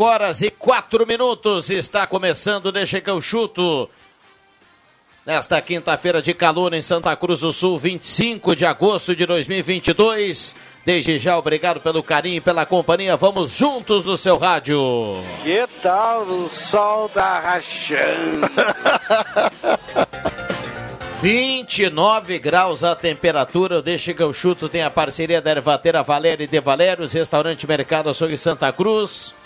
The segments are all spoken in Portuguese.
Cinco horas e quatro minutos está começando Deixa que eu chuto. Nesta quinta-feira de calor em Santa Cruz do Sul, 25 de agosto de 2022. Desde já, obrigado pelo carinho e pela companhia. Vamos juntos no seu rádio. Que tal o sol tá rachando? 29 graus a temperatura. O Deixa que eu chuto tem a parceria da Ervateira Valéria e de Valérios, Restaurante Mercado Açougue Santa Cruz.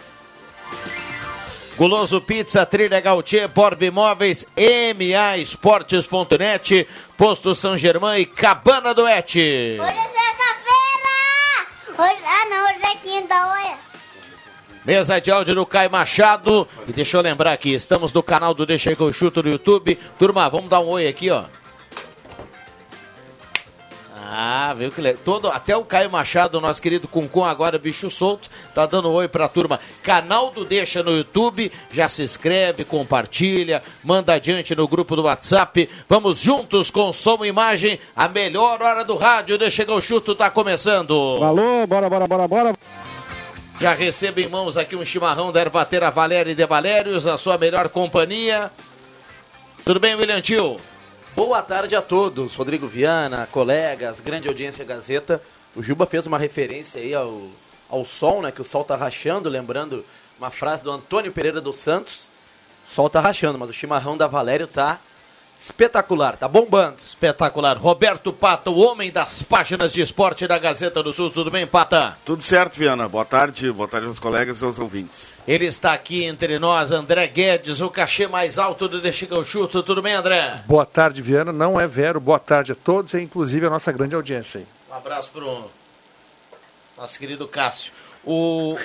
Guloso Pizza, Trilha Gautier, Borb Imóveis, MA Esportes.net, Posto São Germão e Cabana do Et. Hoje é sexta-feira! Hoje... Ah, não, hoje é quinta, olha. Mesa de áudio do Caio Machado. E deixa eu lembrar aqui, estamos no canal do Deixa que eu chuto no YouTube. Turma, vamos dar um oi aqui, ó. Ah, viu que legal. Todo, até o Caio Machado, nosso querido Cuncum, agora bicho solto, tá dando um oi pra turma. Canal do Deixa no YouTube, já se inscreve, compartilha, manda adiante no grupo do WhatsApp. Vamos juntos com som e imagem, a melhor hora do rádio. Deixa que o chuto tá começando. Alô, bora, bora, bora, bora. Já recebo em mãos aqui um chimarrão da Ervateira Valéria e de Valérios, a sua melhor companhia. Tudo bem, William Tio? Boa tarde a todos, Rodrigo Viana, colegas, grande audiência Gazeta. O Juba fez uma referência aí ao, ao sol, né? Que o sol tá rachando, lembrando uma frase do Antônio Pereira dos Santos. O sol tá rachando, mas o chimarrão da Valério tá espetacular, tá bombando. Espetacular. Roberto Pata, o homem das páginas de esporte da Gazeta do Sul. Tudo bem, Pata? Tudo certo, Viana. Boa tarde, boa tarde aos colegas e aos ouvintes. Ele está aqui entre nós, André Guedes, o cachê mais alto do eu chuto. Tudo bem, André? Boa tarde, Viana. Não é Vero. Boa tarde a todos e inclusive a nossa grande audiência aí. Um abraço pro nosso querido Cássio. O,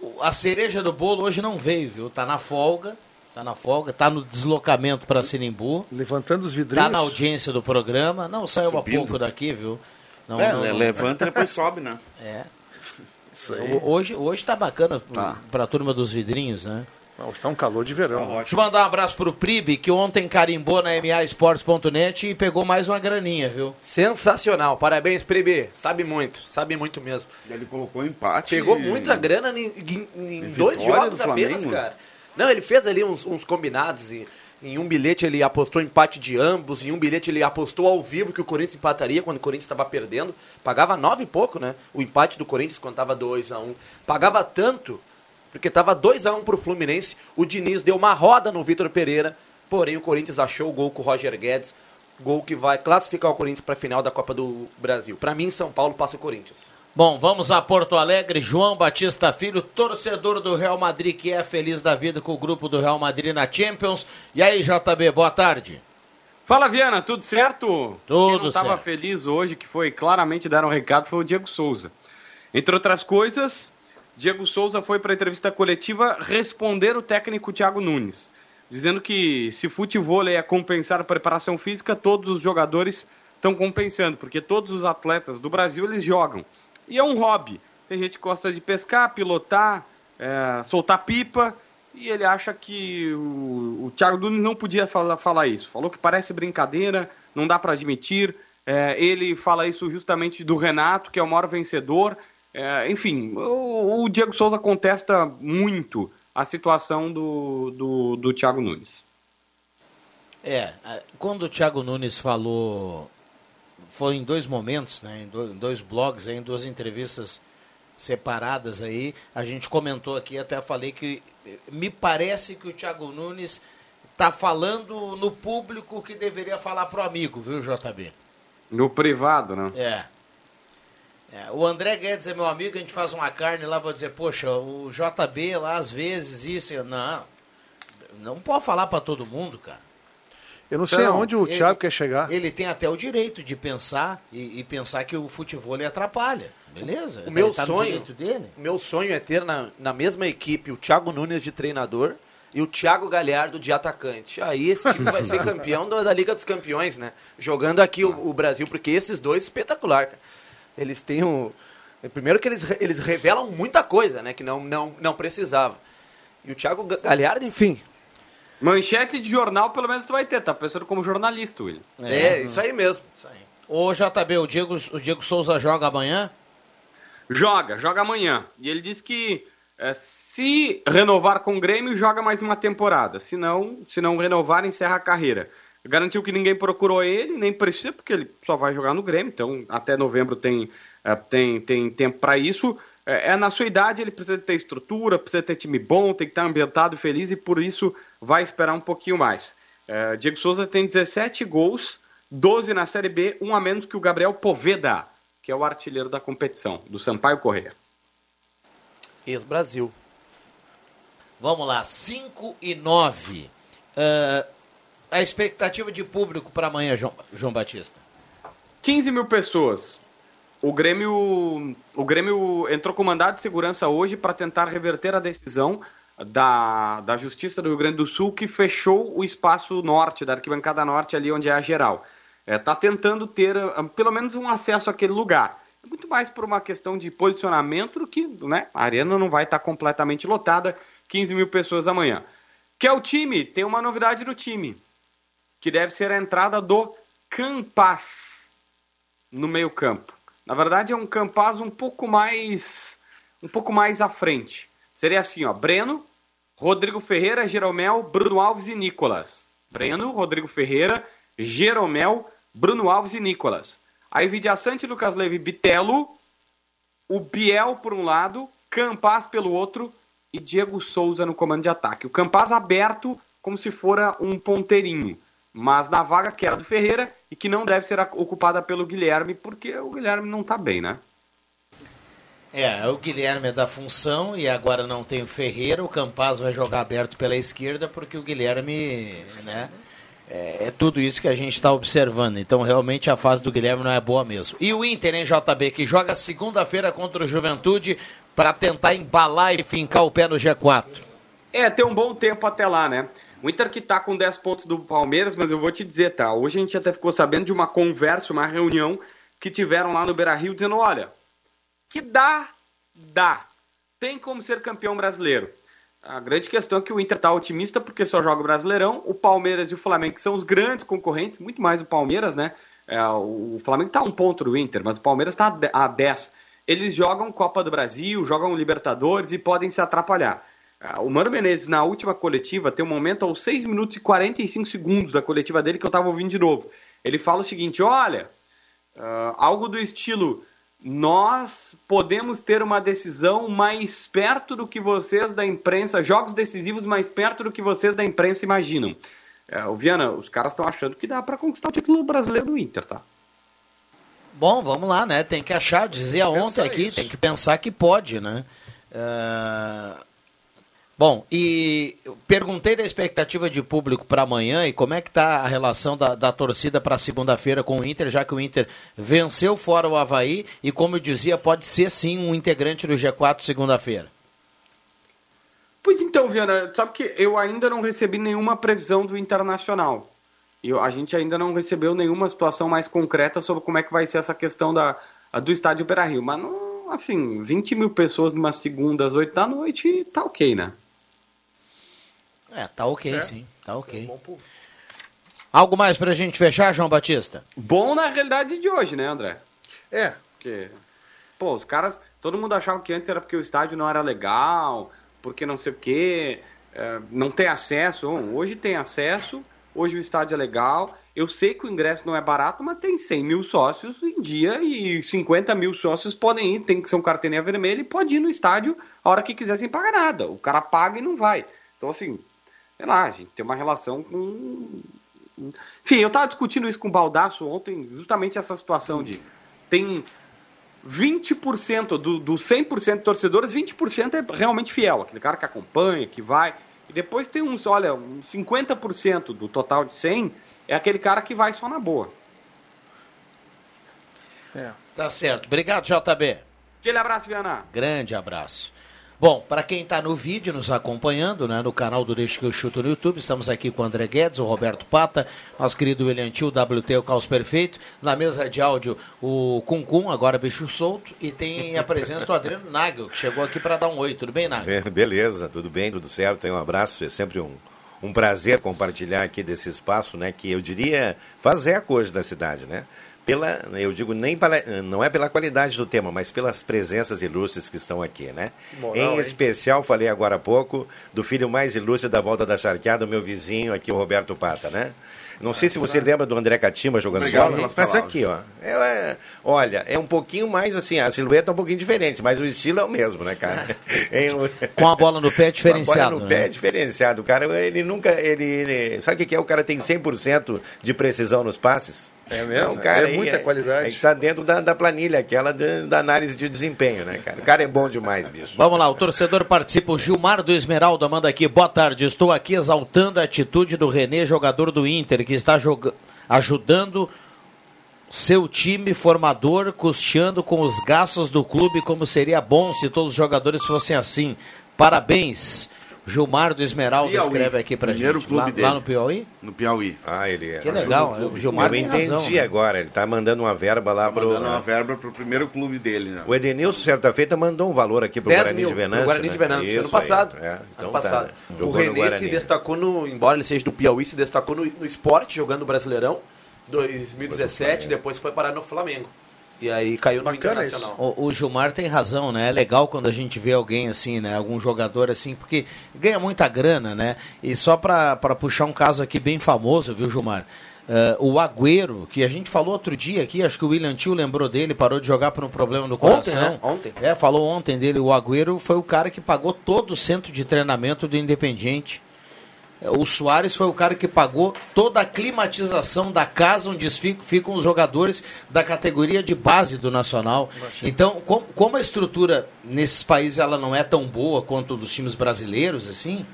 o- a cereja do bolo hoje não veio, viu? Tá na folga. Tá na folga, tá no deslocamento para Sinimbu. Levantando os vidrinhos. Tá na audiência do programa. Não, saiu há pouco daqui, viu? Não, é, não, le- não. levanta e depois sobe, né? É. Isso aí. Hoje, hoje tá bacana Tá. para a turma dos vidrinhos, né? Não, está um calor de verão. Deixa eu mandar um abraço pro Pribe, que ontem carimbou na MAEsportes.net e pegou mais uma graninha, viu? Sensacional, parabéns, Pribe. Sabe muito, sabe muito mesmo. Ele colocou empate. Pegou muita grana em, em- em dois jogos do apenas, Flamengo. cara. Não, ele fez ali uns, uns combinados e em um bilhete ele apostou empate de ambos, em um bilhete ele apostou ao vivo que o Corinthians empataria quando o Corinthians estava perdendo. Pagava nove e pouco, né? O empate do Corinthians quando estava 2 a 1 Pagava tanto, porque estava 2 a 1 pro Fluminense. O Diniz deu uma roda no Vitor Pereira, porém o Corinthians achou o gol com o Roger Guedes. Gol que vai classificar o Corinthians para a final da Copa do Brasil. Para mim, São Paulo passa o Corinthians. Bom, vamos a Porto Alegre. João Batista Filho, torcedor do Real Madrid, que é feliz da vida com o grupo do Real Madrid na Champions. E aí, JB, boa tarde. Fala, Viana, tudo certo? Tudo Quem não estava feliz hoje, que foi claramente dar um recado, foi o Diego Souza. Entre outras coisas, Diego Souza foi para a entrevista coletiva responder o técnico Thiago Nunes, dizendo que se futebol é compensar a preparação física, todos os jogadores estão compensando, porque todos os atletas do Brasil eles jogam. E é um hobby. Tem gente que gosta de pescar, pilotar, é, soltar pipa, e ele acha que o, o Thiago Nunes não podia falar, falar isso. Falou que parece brincadeira, não dá para admitir. É, ele fala isso justamente do Renato, que é o maior vencedor. É, enfim, o, o Diego Souza contesta muito a situação do, do, do Thiago Nunes. É, quando o Thiago Nunes falou, foi em dois momentos, né, em do- em dois blogs, aí, em duas entrevistas separadas aí, a gente comentou aqui, até falei que eh, me parece que o Thiago Nunes está falando no público que deveria falar pro amigo, viu, JB? No privado, né? É. É, o André Guedes é meu amigo, a gente faz uma carne lá, vou dizer, poxa, o JB lá às vezes isso. Não, não pode falar pra todo mundo, cara. Eu não sei Então, aonde o ele- Thiago quer chegar. Ele tem até o direito de pensar e, e pensar que o futebol lhe atrapalha. Beleza? O meu Ele tá sonho, direito dele. o meu sonho é ter na, na mesma equipe o Thiago Nunes de treinador e o Thiago Galhardo de atacante. Aí esse time vai ser campeão da, da Liga dos Campeões, né? Jogando aqui o, o Brasil, porque esses dois espetacular, cara. Eles têm um primeiro que eles, eles revelam muita coisa, né, que não não não precisava. E o Thiago Ga- Galhardo, enfim, Manchete de jornal, pelo menos tu vai ter, tá pensando como jornalista, William. é, isso aí mesmo. Ô JB, o Diego, o Diego Souza joga amanhã? Joga, joga amanhã. E ele disse que eh, se renovar com o Grêmio, joga mais uma temporada. Se não, se não renovar, encerra a carreira. Garantiu que ninguém procurou ele, nem precisa, porque ele só vai jogar no Grêmio, então até novembro tem, eh, tem, tem tempo para isso. Eh, É na sua idade, ele precisa ter estrutura, precisa ter time bom, tem que estar ambientado e feliz, e por isso vai esperar um pouquinho mais. Eh, Diego Souza tem 17 gols, 12 na Série B, um a menos que o Gabriel Poveda, que é o artilheiro da competição, do Sampaio Correia. Ex-Brasil. Vamos lá, 5 e 9. a expectativa de público para amanhã, João, João Batista? 15 mil pessoas. O Grêmio, o Grêmio entrou com mandado de segurança hoje para tentar reverter a decisão da, da Justiça do Rio Grande do Sul que fechou o espaço norte, da arquibancada norte, ali onde é a geral. Está tentando ter ah, pelo menos um acesso àquele lugar. É muito mais por uma questão de posicionamento do que né, a arena não vai estar completamente lotada. 15 mil pessoas amanhã. Que é o time? Tem uma novidade no time, que deve ser a entrada do Campas no meio campo. Na verdade é um Campaz um pouco mais um pouco mais à frente. Seria assim, ó, Breno, Rodrigo Ferreira, Jeromel, Bruno Alves e Nicolas. Breno, Rodrigo Ferreira, Jeromel, Bruno Alves e Nicolas. Aí Vidiaçante, Lucas Leve, Bitelo, o Biel por um lado, Campaz pelo outro e Diego Souza no comando de ataque. O Campaz aberto como se fora um ponteirinho, mas na vaga que era do Ferreira e que não deve ser ocupada pelo Guilherme, porque o Guilherme não tá bem, né? É, o Guilherme é da função e agora não tem o Ferreira. O Campaz vai jogar aberto pela esquerda porque o Guilherme, né? É, é tudo isso que a gente está observando. Então, realmente, a fase do Guilherme não é boa mesmo. E o Inter, hein, JB, que joga segunda-feira contra o Juventude para tentar embalar e fincar o pé no G4. É, tem um bom tempo até lá, né? O Inter que tá com 10 pontos do Palmeiras, mas eu vou te dizer, tá? Hoje a gente até ficou sabendo de uma conversa, uma reunião que tiveram lá no Beira-Rio dizendo, olha, que dá, dá. Tem como ser campeão brasileiro. A grande questão é que o Inter tá otimista porque só joga o Brasileirão. O Palmeiras e o Flamengo que são os grandes concorrentes, muito mais o Palmeiras, né? É, o Flamengo tá a um ponto do Inter, mas o Palmeiras tá a 10. Eles jogam Copa do Brasil, jogam Libertadores e podem se atrapalhar. Ah, O Mano Menezes, na última coletiva, tem um momento aos 6 minutos e 45 segundos da coletiva dele que eu tava ouvindo de novo. Ele fala o seguinte: olha, ah, algo do estilo. Nós podemos ter uma decisão mais perto do que vocês da imprensa, jogos decisivos mais perto do que vocês da imprensa imaginam. É, o Viana, os caras estão achando que dá para conquistar o título brasileiro do Inter, tá? Bom, vamos lá, né? Tem que achar, dizia ontem aqui, isso. tem que pensar que pode, né? Ah, Bom, e perguntei da expectativa de público para amanhã e como é que tá a relação da, da torcida para segunda-feira com o Inter, já que o Inter venceu fora o Havaí e, como eu dizia, pode ser sim um integrante do G4 segunda-feira. Pois então, Viana, sabe que eu ainda não recebi nenhuma previsão do Internacional. Eu- a gente ainda não recebeu nenhuma situação mais concreta sobre como é que vai ser essa questão da, do estádio Beira-Rio. Mas, não, assim, 20 mil pessoas numa segunda às 8 da noite, tá ok, né? É, tá ok, sim, tá ok. Algo mais pra gente fechar, João Batista? Bom na realidade de hoje, né, André? É, Porque, pô, os caras, todo mundo achava que antes era porque o estádio não era legal, porque não sei o quê, é, não tem acesso. Bom, hoje tem acesso, hoje o estádio é legal. Eu sei que o ingresso não é barato, mas tem 100 mil sócios em dia e 50 mil sócios podem ir, tem que ser um carteirinha vermelha e pode ir no estádio a hora que quiser sem pagar nada. O cara paga e não vai. Então, assim, sei lá, a gente tem uma relação com. Enfim, eu tava discutindo isso com o Baldaço ontem, justamente essa situação de. Tem 20% do, do 100% de torcedores, 20% é realmente fiel, aquele cara que acompanha, que vai. E depois tem uns, olha, uns 50% do total de 100 é aquele cara que vai só na boa. É. Tá certo. Obrigado, JB. Aquele abraço, Viana. Grande abraço. Bom, para quem está no vídeo, nos acompanhando, né, no canal do Deixa que eu chuto no YouTube, estamos aqui com o André Guedes, o Roberto Pata, nosso querido William Tio, WT, o Caos Perfeito, na mesa de áudio o Cuncum, agora bicho solto, e tem a presença do Adriano Nagel, que chegou aqui para dar um oi. Tudo bem, Nagel? Beleza, tudo bem, tudo certo, um abraço, é sempre um, um prazer compartilhar aqui desse espaço, né, que eu diria faz eco hoje da cidade, né? Pela, eu digo, nem pela, não é pela qualidade do tema, mas pelas presenças ilustres que estão aqui, né? Moral, em hein? especial, falei agora há pouco, do filho mais ilustre da Volta da Charqueada, o meu vizinho aqui, o Roberto Pata, né? Não sei se você lembra do André Catima jogando Obrigado bola, pelas mas palavras. aqui, ó. É, é, olha, é um pouquinho mais assim, a silhueta é um pouquinho diferente, mas o estilo é o mesmo, né, cara? Com a bola no pé diferenciado. Com a bola no né? pé é diferenciado. O cara, ele nunca. Ele, ele- sabe o que que é? O cara tem 100% de precisão nos passes. É mesmo? o cara É muita qualidade. Está dentro da, da planilha, aquela da, da análise de desempenho, né, cara? O cara é bom demais, bicho. Vamos lá, o torcedor participa. O Gilmar do Esmeralda manda aqui. Boa tarde, estou aqui exaltando a atitude do René, jogador do Inter, que está joga- ajudando seu time formador, custeando com os gastos do clube, como seria bom se todos os jogadores fossem assim. Parabéns. Gilmar do Esmeralda Piauí, escreve aqui pra primeiro gente. clube lá, dele. lá no Piauí? No Piauí. Ah, ele é. Que legal, o o Gilmar Eu tem entendi razão, né? agora. Ele tá mandando uma verba lá Tá pro. mandando uma verba pro primeiro clube dele, né? O Edenilson, certa feita, mandou um valor aqui pro 10 Guarani mil de Venâncio. Guarani né? de Venâncio, Isso ano passado. É, então ano tá, passado. né? o René se destacou no, embora ele seja do Piauí, se destacou no, no esporte, jogando o Brasileirão, 2017, depois foi parar no Flamengo. E aí caiu no Bacana Internacional. O, o Gilmar tem razão, né? É legal quando a gente vê alguém assim, né? Algum jogador assim, porque ganha muita grana, né? E só pra pra puxar um caso aqui bem famoso, viu, Gilmar? Eh, o Agüero, que a gente falou outro dia aqui, acho que o William Tio lembrou dele, parou de jogar por um problema no coração. né? Ontem. É, falou ontem dele. O Agüero foi o cara que pagou todo o centro de treinamento do Independiente. O Soares foi o cara que pagou toda a climatização da casa onde fi- ficam os jogadores da categoria de base do Nacional. Então, com- como a estrutura nesses países ela não é tão boa quanto dos times brasileiros, assim,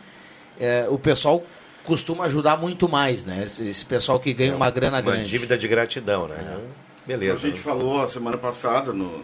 é, o pessoal costuma ajudar muito mais, né? Esse, esse pessoal que ganha uma grana Uma grande. dívida de gratidão, né? A Beleza. gente falou a semana passada no,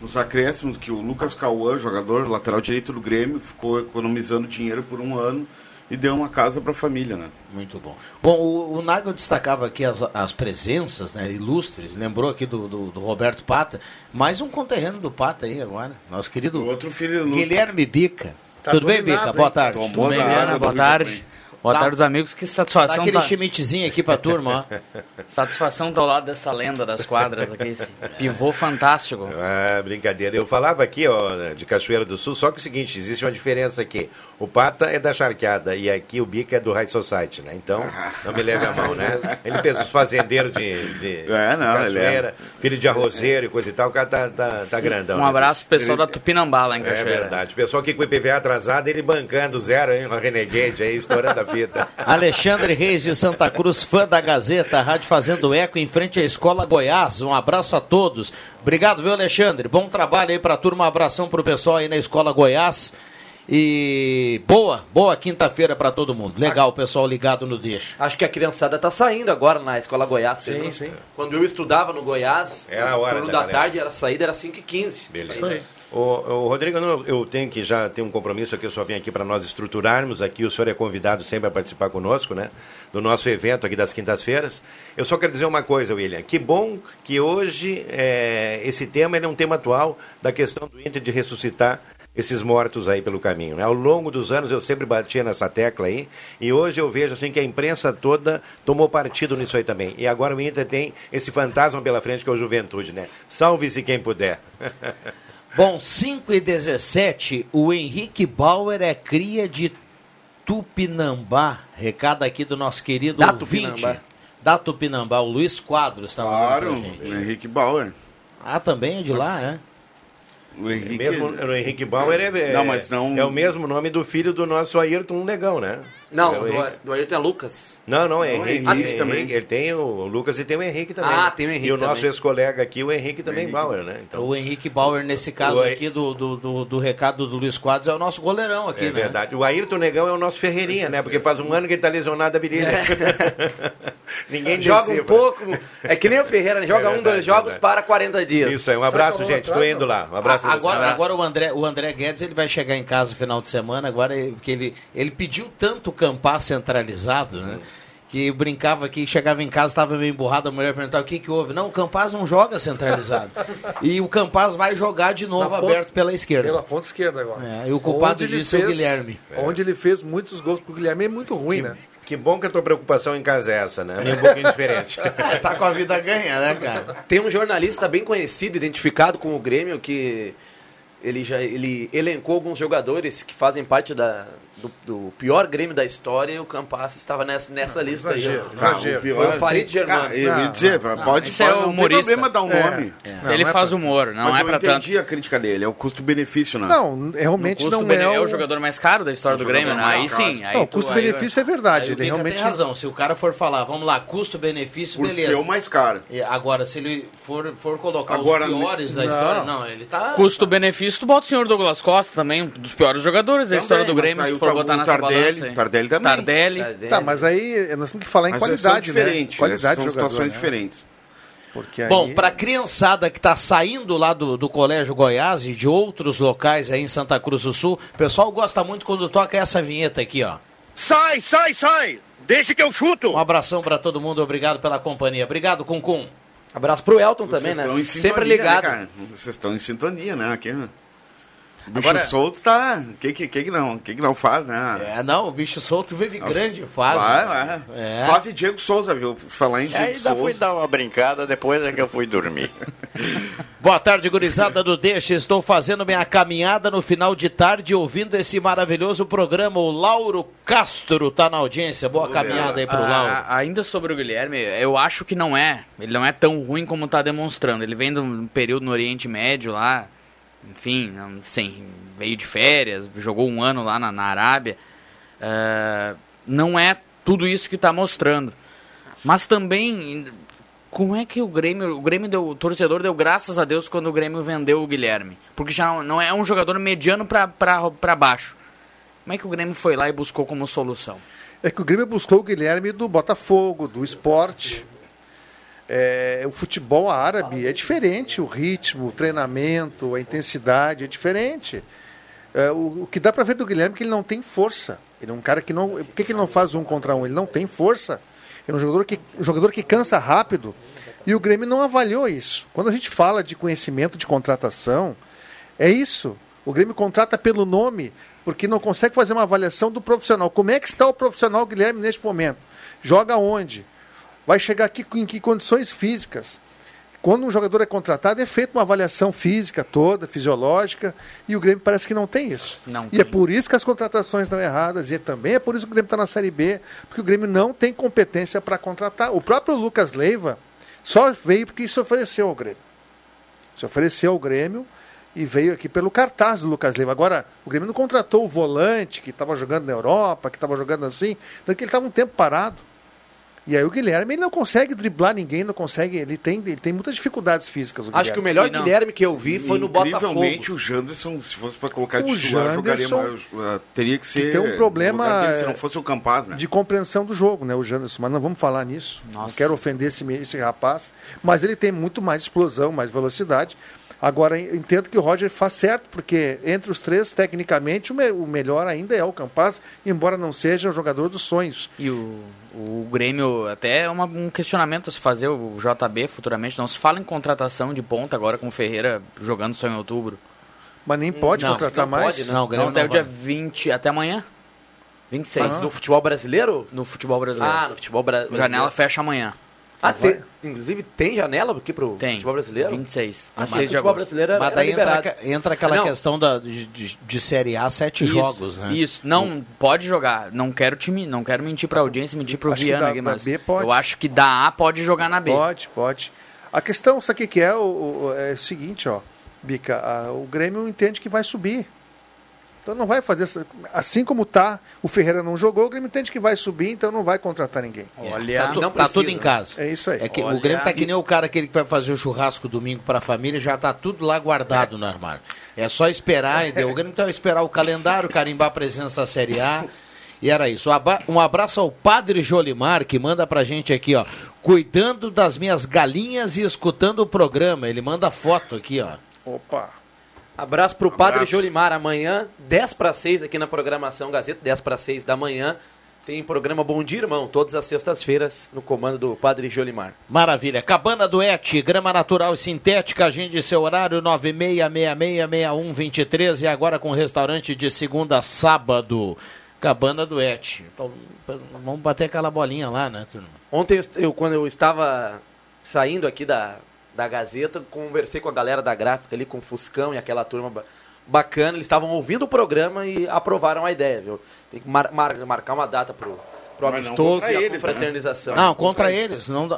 nos acréscimos que o Lucas Cauã, jogador lateral direito do Grêmio, ficou economizando dinheiro por um ano e deu uma casa para a família, né? Muito bom. Bom, o, o Nagel destacava aqui as, as presenças né, ilustres, lembrou aqui do, do, do Roberto Pata, mais um conterrâneo do Pata aí agora, nosso querido O outro filho ilustre. Guilherme Bica. Tá Tudo bem, Bica? hein? Boa tarde. Tomou Tudo bem, do Boa tarde. Boa Dá- tarde, os amigos. Que Dá satisfação aquele tá, chimitezinho aqui pra turma, ó. satisfação ao lado dessa lenda das quadras aqui. Esse pivô fantástico. Ah, brincadeira. Eu falava aqui, ó, de Cachoeira do Sul, só que é o seguinte, existe uma diferença aqui. O Pata é da charqueada e aqui o Bica é do High Society, né? Então, não me leve a mão, né? Ele pensa os fazendeiros de, de É, não, ele é. Cachoeira, filho de arrozeiro e coisa e tal, o cara tá, tá, tá grandão. Um né? abraço pro pessoal da Tupinambá lá em É Cachoeira. verdade. O pessoal aqui com o IPVA atrasado, ele bancando zero, hein? Com a Renegade aí, estourando a fita. Alexandre Reis de Santa Cruz, fã da Gazeta, Rádio Fazendo Eco, em frente à Escola Goiás. Um abraço a todos. Obrigado, viu, Alexandre? Bom trabalho aí pra turma. Um abração pro pessoal aí na Escola Goiás. E boa, boa quinta-feira pra todo mundo. Legal, o pessoal ligado no Deixa. Acho que a criançada tá saindo agora na escola Goiás. Sim, sim. Quando eu estudava no Goiás, Era a hora turno da da tarde, era a saída era 5h15. Beleza. Ô, ô, Rodrigo, não, eu tenho que já ter um compromisso aqui, eu só vim aqui para nós estruturarmos aqui, o senhor é convidado sempre a participar conosco, né? Do nosso evento aqui das quintas-feiras. Eu só quero dizer uma coisa, William, que bom que hoje é, esse tema é um tema atual da questão do Inter de ressuscitar esses mortos aí pelo caminho. Né? Ao longo dos anos eu sempre batia nessa tecla aí, e hoje eu vejo assim que a imprensa toda tomou partido nisso aí também. E agora o Inter tem esse fantasma pela frente que é o Juventude, né? Salve-se quem puder. Bom, 5 e 17, o Henrique Bauer é cria de Tupinambá. Recado aqui do nosso querido Da ouvinte. Tupinambá. Da Tupinambá, o Luiz Quadros está Claro, mandando pra o. Henrique Bauer. Ah, também é de lá, é? O Henrique... Mesmo o Henrique Bauer é, é, Não, mas não- é o mesmo nome do filho do nosso Ayrton Negão, né? Não, É o do, Henrique. do Ayrton é Lucas. Não, não, é Henrique, Henrique Henrique também. Ele tem o Lucas e tem o Henrique também. Ah, tem o Henrique E o nosso também. ex-colega aqui, o Henrique também, Bauer, né? Então, O Henrique Bauer, nesse caso O- aqui do, do, do, do recado do Luiz Quadros, é o nosso goleirão aqui, é né? verdade. O Ayrton Negão é o nosso Ferreirinha, né? Porque faz um ano que ele tá lesionado da virilha. Ninguém Joga um pouco. É que nem o Ferreira, né? joga É um, verdade, dois jogos verdade. para 40 dias. Isso aí, um abraço, gente. Estou indo lá. Um abraço pra A- agora, agora o André, o André Guedes ele vai chegar em casa no final de semana, agora porque ele, ele pediu tanto o Campar centralizado, né? Que brincava que chegava em casa, estava meio emburrado, a mulher perguntava o que, que houve. Não, o Campaz não joga centralizado. e o Campaz vai jogar de novo Na ponta- aberto pela esquerda. Pela ponta esquerda agora. É, e o culpado Onde disso é o fez- Guilherme. Onde ele fez muitos gols, porque o Guilherme é muito ruim, né? Que bom que a tua preocupação em casa é essa, né? Minha é um pouquinho diferente. tá com a vida ganha, né, cara? Tem um jornalista bem conhecido, identificado com o Grêmio, que ele já ele elencou alguns jogadores que fazem parte da, do, do pior Grêmio da história e o Campas estava nessa, nessa lista exagero, aí. exagero. Ah, o pior Foi o Farid Germano. Cara, Eu ia Não, dizer, não, não. pode Esse é falar, não tem humorista. problema dar um É. nome. Se ele não é faz pra- humor, não Mas é eu pra tanto. entendi a crítica dele, é o custo-benefício, né? Não, realmente não é é o... o jogador mais caro da história É do Grêmio, né? Aí sim. Aí Não, custo-benefício é verdade. Ele realmente... tem razão. Se o cara for falar, vamos lá, custo-benefício, Por beleza. ser o mais caro. Agora, se ele for, for colocar os piores da não. história, não, ele tá. Custo-benefício, tu bota o senhor Douglas Costa também, um dos piores jogadores da história do Grêmio, se for botar nessa Tardelli, balança aí. Tardelli também. Tardelli. Tardelli. Tá, mas aí nós temos que falar em Mas qualidade, são né? diferentes, Qualidade são do jogador, situações né? diferentes. Porque aí... Bom, pra criançada que tá saindo lá do, do Colégio Goiás e de outros locais aí em Santa Cruz do Sul, o pessoal gosta muito quando toca essa vinheta aqui, ó. Sai, sai, sai! Deixa que eu chuto! Um abração pra todo mundo, obrigado pela companhia. Obrigado, Cuncum. Abraço pro Elton também, né? Sempre sintonia, ligado. Né, cara? Vocês estão em sintonia, né? Aqui, né? O bicho Agora- solto tá. O que, que, não? que, que não faz, né? É, não, o bicho solto vive Nossa. grande fase. Vai, vai. É. Fase Diego Souza, viu? Falar em Diego Ainda Souza. fui dar uma brincada, depois é que eu fui dormir. Boa tarde, gurizada do Deixa. Estou fazendo minha caminhada no final de tarde, ouvindo esse maravilhoso programa. O Lauro Castro tá na audiência. Boa caminhada aí pro Lauro. a- ainda sobre o Guilherme, eu acho que não é. Ele não é tão ruim como tá demonstrando. Ele vem de um período no Oriente Médio lá, enfim, não, sem, veio de férias, jogou um ano lá na, na Arábia. Ah, não é tudo isso que tá mostrando. Mas também, como é que o Grêmio, o Grêmio deu, o torcedor deu graças a Deus quando o Grêmio vendeu o Guilherme? Porque já não, é um jogador mediano pra baixo. Como é que o Grêmio foi lá e buscou como solução? É que o Grêmio buscou o Guilherme do Botafogo, do esporte. É, o futebol árabe é diferente, o ritmo, o treinamento, a intensidade é diferente. É, o, o que dá para ver do Guilherme é que ele não tem força. Ele é um cara que não. Por que, que ele não faz um contra um? Ele não tem força. É um jogador que, um jogador que cansa rápido. E o Grêmio não avaliou isso. Quando a gente fala de conhecimento de contratação, é isso. O Grêmio contrata pelo nome, porque não consegue fazer uma avaliação do profissional. Como é que está o profissional Guilherme neste momento? Joga onde? Vai chegar aqui em que condições físicas? Quando um jogador é contratado, é feita uma avaliação física toda, fisiológica, e o Grêmio parece que não tem isso. Não e tem. é por isso que as contratações estão erradas, e também é por isso que o Grêmio está na Série B, porque o Grêmio não tem competência para contratar. O próprio Lucas Leiva só veio porque se ofereceu ao Grêmio. Se ofereceu ao Grêmio e veio aqui pelo cartaz do Lucas Leiva. Agora, o Grêmio não contratou o volante que estava jogando na Europa, que estava jogando assim, porque ele estava um tempo parado. E aí o Guilherme ele não consegue driblar ninguém, não consegue, ele tem, ele tem muitas dificuldades físicas. Acho que o melhor Guilherme que eu vi foi no Botafogo. Incrivelmente, o Janderson, se fosse para colocar O titular, jogaria mais, uh, teria que ser. tem um problema dele, se não fosse o Campaz, né? de compreensão do jogo, né, o Janderson, mas não vamos falar nisso. Não quero ofender esse, esse rapaz, mas ele tem muito mais explosão, mais velocidade. Agora, eu entendo que o Roger faz certo, porque entre os três, tecnicamente, o, me- o melhor ainda é o Campaz, embora não seja o jogador dos sonhos. E o, o Grêmio, até é uma- um questionamento a se fazer, o JB futuramente, não se fala em contratação de ponta agora com o Ferreira jogando só em outubro. Mas nem pode Não, contratar não mais? pode, né? Não, até o dia 20, até amanhã. 26. Mas no futebol brasileiro? No futebol brasileiro. Ah, no futebol bra- brasileiro. Janela fecha amanhã. Ah, tem, inclusive tem janela aqui pro Tem. futebol brasileiro? 26. Ah, mas 26 de futebol agosto. brasileiro Mas daí entra, entra aquela Não, questão da, de, de, de Série A, sete Isso, jogos, né? Isso, não pode jogar. Não quero time, não quero mentir pra audiência, mentir pro Acho Viana da- aqui, da mas B pode. eu acho que da A pode jogar na B. Pode, pode. A questão, sabe o que, que é? O, o- é o seguinte, ó, Bica, a- o Grêmio entende que vai subir. Então não vai fazer. Assim como tá, o Ferreira não jogou, o Grêmio entende que vai subir, então não vai contratar ninguém. Olha, tá, tu- não tá tudo em casa. É isso aí. É que Olha, o Grêmio tá que nem o cara aquele que vai fazer o churrasco domingo pra família, já tá tudo lá guardado no armário. É só esperar, entendeu? O Grêmio então esperar o calendário, carimbar a presença da Série A. E era isso. Um Um abraço ao Padre Jolimar, que manda pra gente aqui, ó. Cuidando das minhas galinhas e escutando o programa. Ele manda foto aqui, ó. Opa. Abraço pro Padre Abraço. Jolimar. Amanhã, 10 para 6 aqui na programação Gazeta, 10 para 6 da manhã. Tem programa Bom Dia Irmão, todas as sextas-feiras, no comando do Padre Jolimar. Maravilha. Cabana do Et, grama natural e sintética, agende seu horário 96666123 e agora com restaurante de segunda a sábado. Cabana do Et. Então, vamos bater aquela bolinha lá, né, turma? Ontem, eu, quando eu estava saindo aqui da, da Gazeta, conversei com a galera da gráfica ali, com o Fuscão e aquela turma ba- bacana. Eles estavam ouvindo o programa e aprovaram a ideia, viu? Tem que mar- mar- marcar uma data pro, pro Mas amistoso contra e a eles, né? confraternização. Não, contra eles. Não-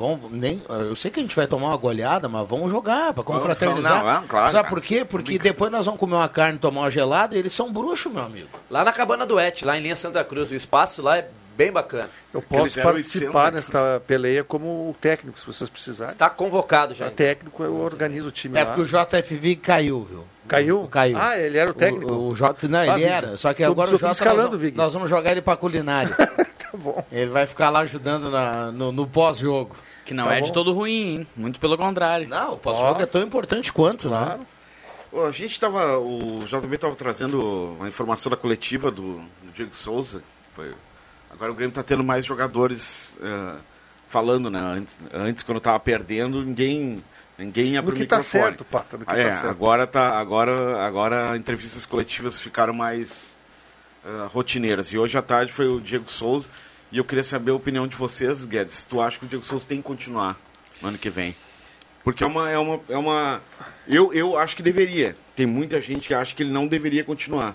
vamos, nem, eu sei que a gente vai tomar uma goleada, mas vamos jogar para confraternizar. não, não, claro, Sabe por quê? Porque depois nós vamos comer uma carne, tomar uma gelada e eles são bruxos, meu amigo. Lá na Cabana do Et, lá em Linha Santa Cruz, o espaço lá é bem bacana. Eu posso participar nesta peleia como técnico, se vocês precisarem. Está convocado já. Para técnico, eu organizo o time É lá. porque o JFV caiu, viu? Caiu? Caiu. Ah, ele era o técnico? O, o J, não, Ah, ele era. Só que agora o J escalando, nós, nós vamos jogar ele pra culinária. tá bom. Ele vai ficar lá ajudando na- no, no pós-jogo. Que não Tá é de bom? todo ruim, hein? Muito pelo contrário. Não, o pós-jogo é tão importante quanto, né? Ô, a gente tava. O JB tava trazendo uma informação da coletiva do, do Diego Souza. Foi, agora o Grêmio tá tendo mais jogadores eh, falando, né? Antes, antes, quando tava perdendo, ninguém. Ninguém abriu o que tá microfone. certo, Pata, no que Ah, tá é, certo. agora tá. Agora, agora entrevistas coletivas ficaram mais eh, rotineiras. E hoje à tarde foi o Diego Souza. E eu queria saber a opinião de vocês, Guedes. Tu acha que o Diego Souza tem que continuar no ano que vem? Porque é uma. É uma, é uma eu, eu acho que deveria. Tem muita gente que acha que ele não deveria continuar.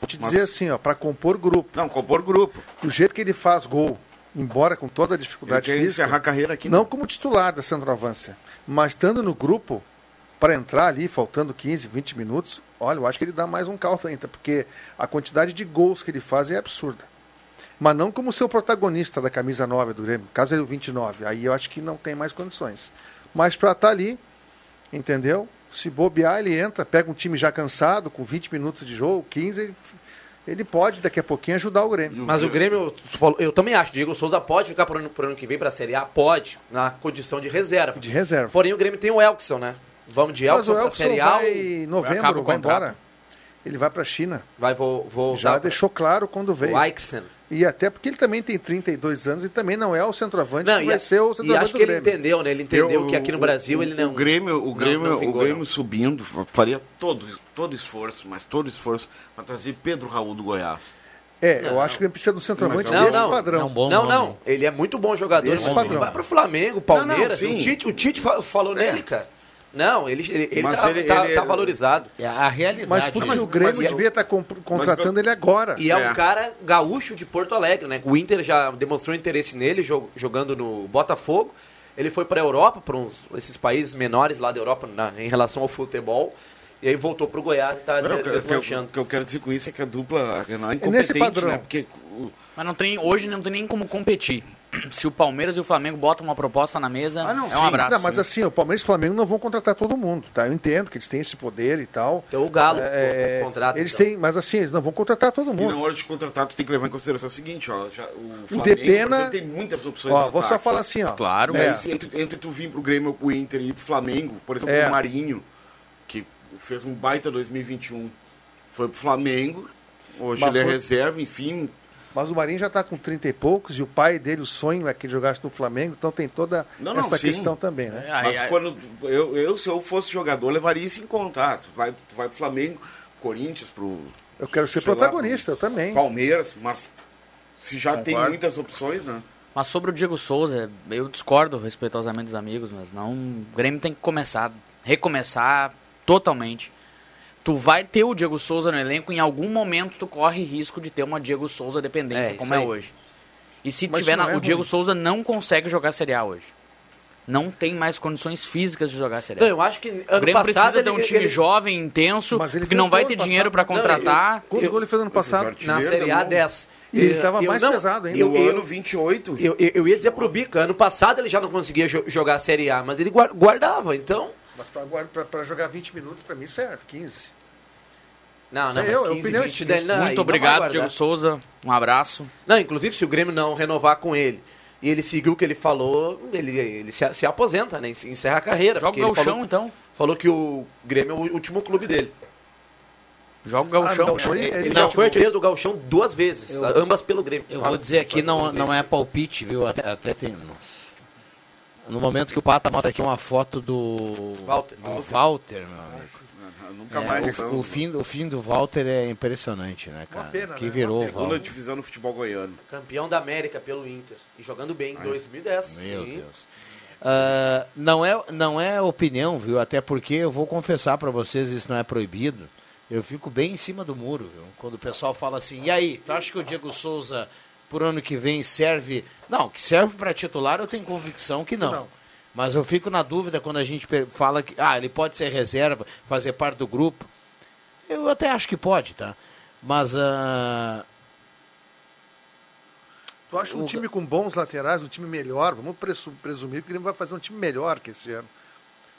Vou te dizer assim, ó, para compor grupo. Não, compor grupo. Do jeito que ele faz gol, embora com toda a dificuldade Ele física. encerrar a carreira aqui, Não né? como titular da centroavância, mas estando no grupo, para entrar ali, faltando 15, 20 minutos, olha, eu acho que ele dá mais um caldo ainda, porque a quantidade de gols que ele faz é absurda. Mas não como seu protagonista da camisa 9 do Grêmio, caso ele o 29. Aí eu acho que não tem mais condições. Mas para estar ali, entendeu? Se bobear, ele entra, pega um time já cansado, com 20 minutos de jogo, 15, ele, pode daqui a pouquinho ajudar o Grêmio. Mas o Grêmio, eu também acho, Diego Souza pode ficar pro ano, pro ano que vem pra Série A? Pode, na condição de reserva. De reserva. Porém, o Grêmio tem o Elkson, né? Vamos de Elkson o pra Elkson Série A. vai em novembro, o vai embora. Ele vai para a China. Vai vo- voltar Já pra- deixou claro quando veio. O Aixen. E até porque ele também tem 32 anos e também não é o centroavante Não, que e, vai a- ser o e centroavante acho do que ele entendeu, né? Ele entendeu Eu- que aqui no o- Brasil o- ele não. O Grêmio, o não- Grêmio, não o vingou, Grêmio não. subindo fa- faria todo, todo esforço, mas todo esforço para trazer Pedro Raul do Goiás. É, eu acho que ele precisa do centroavante Não, desse não. padrão. não, não. Ele é muito bom jogador. Desse mas padrão. ele vai pro Flamengo, Palmeiras. Não, não, sim. o, Tite, o Tite fa- falou nele, cara. Não, ele, ele, ele, Mas tá, ele- tá- ele- tá valorizado. É a realidade. Mas porque Mas- o Grêmio mas- devia estar comp- contratando ele agora. E é, um cara gaúcho de Porto Alegre, né? O Inter já demonstrou interesse nele jo- jogando no Botafogo. Ele foi para a Europa, para esses países menores lá da Europa na- em relação ao futebol. E aí voltou para o Goiás e está que- que- deslanchando. o que eu quero dizer com isso é que a dupla não é nesse incompetente, padrão. né? Porque o- Mas não tem, hoje não tem nem como competir. Se o Palmeiras e o Flamengo botam uma proposta na mesa, Ah, não, é sim. um abraço. Não, mas assim, o Palmeiras e o Flamengo não vão contratar todo mundo, tá? Eu entendo que eles têm esse poder e tal. Então o Galo É, contrata. Eles então. têm, mas assim, eles não vão contratar todo E mundo. na hora de contratar, tu tem que levar em consideração o seguinte, ó. Já, o O Flamengo, Depena- por exemplo, tem muitas opções Ó, vou só falar assim, ó. Claro. Né, É. Entre, entre tu vir pro Grêmio, o Inter e pro Flamengo, por exemplo, É. o Marinho, que fez um baita 2021, foi pro Flamengo, hoje Mas ele é foi- reserva, enfim. Mas o Marinho já está com 30 e poucos e o pai dele, o sonho é que ele jogasse no Flamengo, então tem toda Não, não, essa sim. questão também, né? É, aí- Mas aí- quando eu, eu, se eu fosse jogador, levaria isso em conta. Tu vai, tu vai pro Flamengo, Corinthians, pro Eu quero ser sei lá, protagonista, eu também. Palmeiras, mas se já tem Concordo. muitas opções, né? Mas sobre o Diego Souza, eu discordo respeitosamente dos amigos, mas não. O Grêmio tem que começar, recomeçar totalmente. Tu vai ter o Diego Souza no elenco, em algum momento tu corre risco de ter uma Diego Souza dependência, É, como é aí. hoje. E se Mas tiver na- não é o Diego ruim. Souza não consegue jogar Série A hoje. não tem mais condições físicas de jogar Série A. Não, eu acho que o Grêmio passado precisa ter um ele- time ele- jovem, intenso, ele fez não vai ter dinheiro para contratar. Quantos gols ele fez ano passado? na Série A 10. E ele Eu- tava eu mais não- pesado ainda. Eu, No eu, ano 28. eu, eu, eu ia dizer pro Bica, ano passado ele já não conseguia jo- jogar a Série A, mas ele guar- guardava, então... Mas pra, agora, pra, pra jogar 20 minutos, pra mim serve, 15. Não, não, Sei mas eu, é 15, opinião 20 de- daí não, Muito não obrigado. Diego Souza. Um abraço. Não, inclusive se o Grêmio não renovar com ele e ele seguiu o que ele falou, ele, ele se, se aposenta, né? Encerra a carreira. Joga o ele Gauchão, falou, então. falou que o Grêmio é o último clube dele. Joga o Gauchão. Ah, não, Gauchão, ele- Ele, ele já já foi artilheiro do Gauchão duas vezes, Eu- ambas pelo Grêmio. Eu vou dizer aqui, não, não é palpite, viu? Até, até tem. Nossa. No momento que o Pata mostra aqui uma foto do. Walter. Do Walter, meu amigo. Nunca É, mais. o, o fim, o fim do Walter é impressionante, né, cara? pena, que né? virou o Segunda Walter. divisão no futebol goiano. Campeão da América pelo Inter. E jogando bem em 2010. Meu sim. Deus. Ah, não, é, não é opinião, viu? Até porque eu vou confessar pra vocês, isso não é proibido. Eu fico bem em cima do muro, viu? Quando o pessoal fala assim, e aí, tu acha que o Diego Souza, por ano que vem, serve. Não, que serve pra titular, eu tenho convicção que não. Não. Mas eu fico na dúvida quando a gente fala que ah, ele pode ser reserva, fazer parte do grupo. Eu até acho que pode, tá? Mas ah, Tu acha um O- time com bons laterais, um time melhor? Vamos presu- presumir que Grêmio vai fazer um time melhor que esse ano.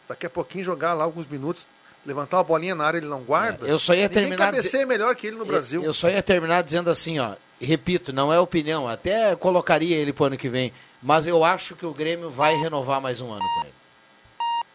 Daqui a pouquinho jogar lá alguns minutos, levantar uma bolinha na área, ele não guarda. É, eu só ia Ninguém terminar cabeceia melhor que ele no Eu- Brasil. Eu só ia terminar dizendo assim, ó. Repito, não é opinião. Até colocaria ele pro ano que vem. Mas eu acho que o Grêmio vai renovar mais um ano com ele.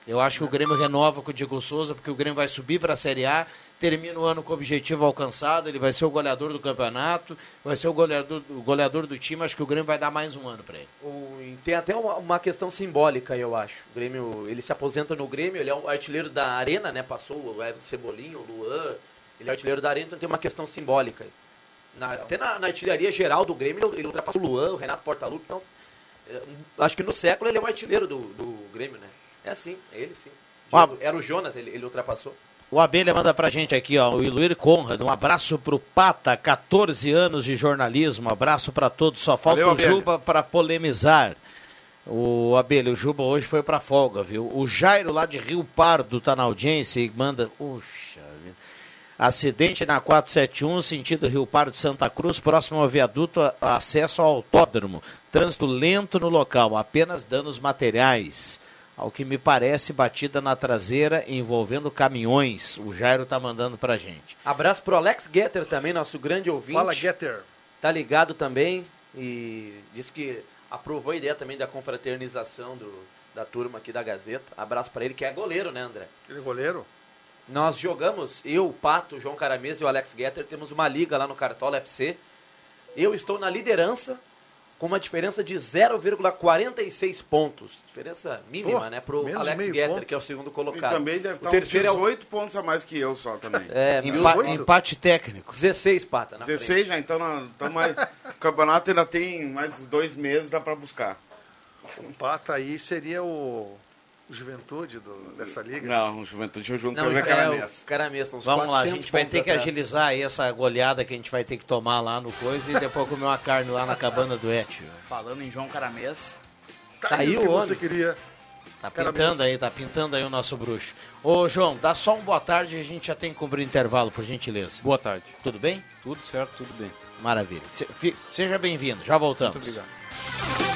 Eu acho que o Grêmio renova com o Diego Souza, porque o Grêmio vai subir para a Série A, termina o ano com o objetivo alcançado, ele vai ser o goleador do campeonato, vai ser o goleador, o goleador do time, acho que o Grêmio vai dar mais um ano para ele. Tem até uma, uma questão simbólica, eu acho. O Grêmio, ele se aposenta no Grêmio, ele é o artilheiro da Arena, né? Passou o Everton Cebolinha, o Luan. Ele é artilheiro da Arena, então tem uma questão simbólica. Na- até na, na artilharia geral do Grêmio, ele, ele ultrapassou o Luan, o Renato Portaluppi. Então, é, acho que no século ele é o artilheiro do, do Grêmio, né? É assim, é ele sim. Ah. Era o Jonas, ele, ele ultrapassou. O Abelha manda pra gente aqui, ó, o Iluir Conrad, um abraço pro Pata, 14 anos de jornalismo, um abraço pra todos, só falta Valeu, o Abelha. Juba pra polemizar. O Abelha, o Juba hoje foi pra folga, viu? O Jairo lá de Rio Pardo tá na audiência e manda, puxa vida. Acidente na 471, sentido Rio Pardo de Santa Cruz, próximo ao viaduto, acesso ao autódromo. Trânsito lento no local, apenas danos materiais. Ao que me parece, batida na traseira envolvendo caminhões. O Jairo tá mandando pra gente. Abraço pro Alex Getter também, nosso grande ouvinte. Fala, Getter. Tá ligado também e disse que aprovou a ideia também da confraternização do, da turma aqui da Gazeta. Abraço pra ele, que é goleiro, né, André? Ele é goleiro? Nós jogamos, eu, o Pato, o João Caramês e o Alex Getter, temos uma liga lá no Cartola FC. Eu estou na liderança com uma diferença de 0,46 pontos. Diferença mínima, Pô, né, pro menos Alex Getter, ponto. que é o segundo E colocado. também deve o estar uns terceiro é o 18 pontos a mais que eu só também. É, Empa- 18? empate técnico. 16, Pata, na 16 já, então nós tamo mais, o campeonato ainda tem mais dois meses, dá pra buscar. O Pata aí seria o, o Juventude do- dessa liga. Não, o Juventude eu junto Não, com a é Caramês. o uns Vamos lá, a 400 gente vai ter que atrás. agilizar aí essa goleada que a gente vai ter que tomar lá no coisa e depois comer uma carne lá na cabana do Etio. Falando em João Caramês. Tá aí o que o você homem. queria. Tá Caramês. pintando aí, tá pintando aí o nosso bruxo. Ô, João, dá só um boa tarde e a gente já tem que cumprir o intervalo, por gentileza. Boa tarde. Tudo bem? Tudo certo, tudo bem. Maravilha. Se- fi- seja bem-vindo, já voltamos. Muito obrigado.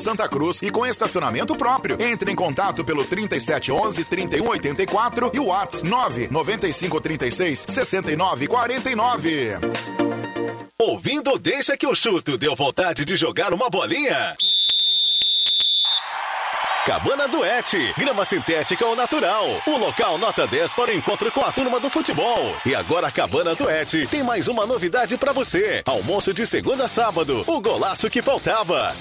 Santa Cruz e com estacionamento próprio. Entre em contato pelo 3711 3184 e o WhatsApp 99536 6949. Ouvindo Deixa que eu chuto, deu vontade de jogar uma bolinha? Cabana Duete, grama sintética ou natural. O local nota 10 para o encontro com a turma do futebol. E agora a Cabana Duete tem mais uma novidade para você. Almoço de segunda a sábado, o golaço que faltava.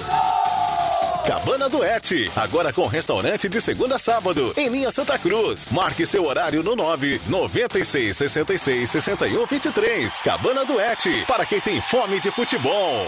Cabana Duete, agora com restaurante de segunda a sábado, em linha Santa Cruz. Marque seu horário no 9 96 66 61 23. Cabana Duete, para quem tem fome de futebol.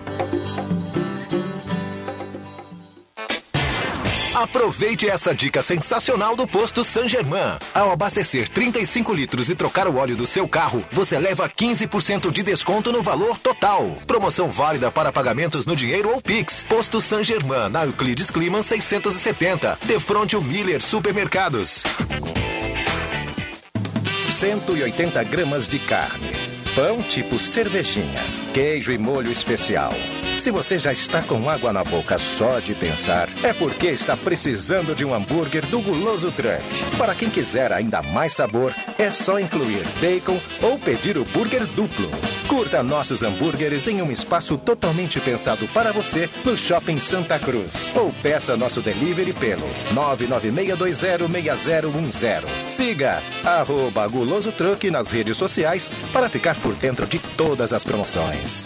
Aproveite essa dica sensacional do posto San Germain. Ao abastecer 35 litros e trocar o óleo do seu carro, você leva 15% de desconto no valor total. Promoção válida para pagamentos no dinheiro ou Pix. Posto San Germain, na Euclides Climan 670, de frente ao Miller Supermercados. 180 gramas de carne. Pão tipo cervejinha. Queijo e molho especial. Se você já está com água na boca só de pensar, é porque está precisando de um hambúrguer do Guloso Truck. Para quem quiser ainda mais sabor, é só incluir bacon ou pedir o burger duplo. Curta nossos hambúrgueres em um espaço totalmente pensado para você no Shopping Santa Cruz. Ou peça nosso delivery pelo 996206010. Siga arroba Guloso Truck nas redes sociais para ficar por dentro de todas as promoções.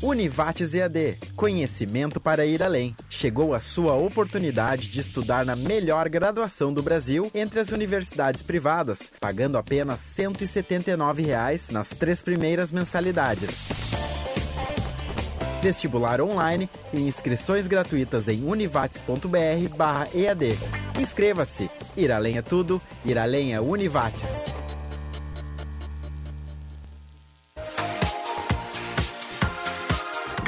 Univates EAD, conhecimento para ir além. Chegou a sua oportunidade de estudar na melhor graduação do Brasil entre as universidades privadas, pagando apenas 179 reais nas três primeiras mensalidades. Vestibular online e inscrições gratuitas em univates.br/ead. Inscreva-se. Ir além é tudo, ir além é Univates.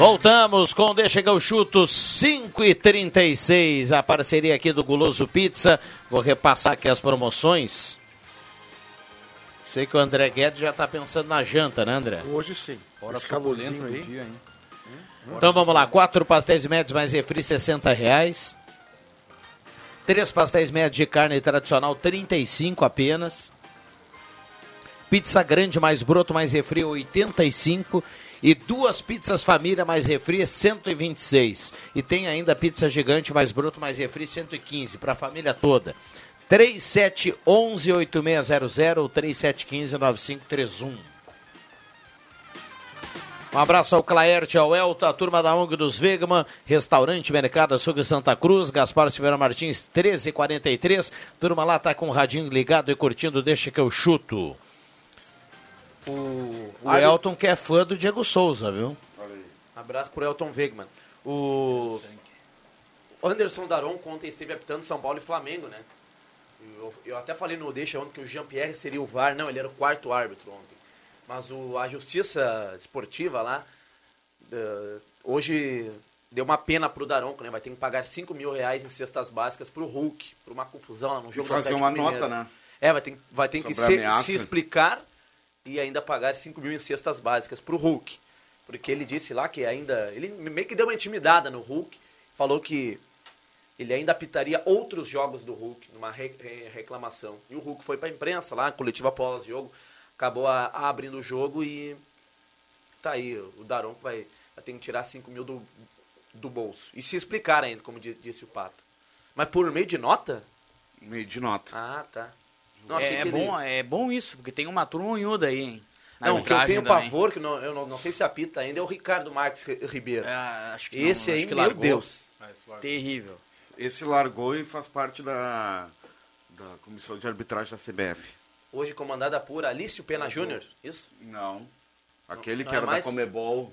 Voltamos com Deixa que eu chuto 5 e 36 a parceria aqui do Guloso Pizza. Vou repassar aqui as promoções. Sei que o André Guedes já está pensando na janta, né, André? Hoje sim. Hora Esse calorzinho aí. aí. Então vamos lá, quatro pastéis médios mais refri, 60 reais. Três pastéis médios de carne tradicional, 35 apenas. Pizza grande mais broto mais refri, 85. E duas pizzas família mais refri, 126. E tem ainda pizza gigante mais broto mais refri, 115 para a família toda. 3711-8600 ou 3715-9531. Um abraço ao Claerte, ao Elton, a turma da ONG dos Vegman, Restaurante Mercado Açougue Santa Cruz, Gaspar Silveira Martins, 1343. Turma lá tá com o radinho ligado e curtindo Deixa que eu chuto. O, o Ah, Elton que é fã do Diego Souza, viu? Abraço pro Elton Wegman. O Anderson Daron ontem esteve apitando São Paulo e Flamengo, né? Eu, eu até falei no Deixa ontem que o Jean-Pierre seria o VAR. Não, ele era o quarto árbitro ontem. Mas o, a justiça esportiva lá, eh, hoje deu uma pena pro Daronco, né? Vai ter que pagar 5 mil reais em cestas básicas pro Hulk, por uma confusão lá no jogo do fazer uma nota, né? É, vai ter, vai ter que Sobre se, se explicar e ainda pagar 5 mil em cestas básicas pro Hulk. Porque ele disse lá que ainda. Ele meio que deu uma intimidada no Hulk. Falou que ele ainda apitaria outros jogos do Hulk, numa re- re- reclamação. E o Hulk foi pra imprensa lá, coletiva pós-jogo, acabou a- abrindo o jogo e. Tá aí, o Daronco vai, vai ter que tirar 5 mil do, do bolso. E se explicar ainda, como di- disse o Pata. Mas por meio de nota? Meio de nota. Ah, tá. Achei É, ele- bom, é bom isso, porque tem uma turma unhuda aí, hein? Na Não, o que eu tenho também. pavor, que não, eu não, não sei se apita ainda, é o Ricardo Marques Ri- Ribeiro. acho que Esse não, aí, acho que meu largou. Deus. Terrível. Esse largou e faz parte da, da comissão de arbitragem da CBF. Hoje comandada por Alício Pena Júnior, isso? Não. Aquele Não que é era mais? da Comebol.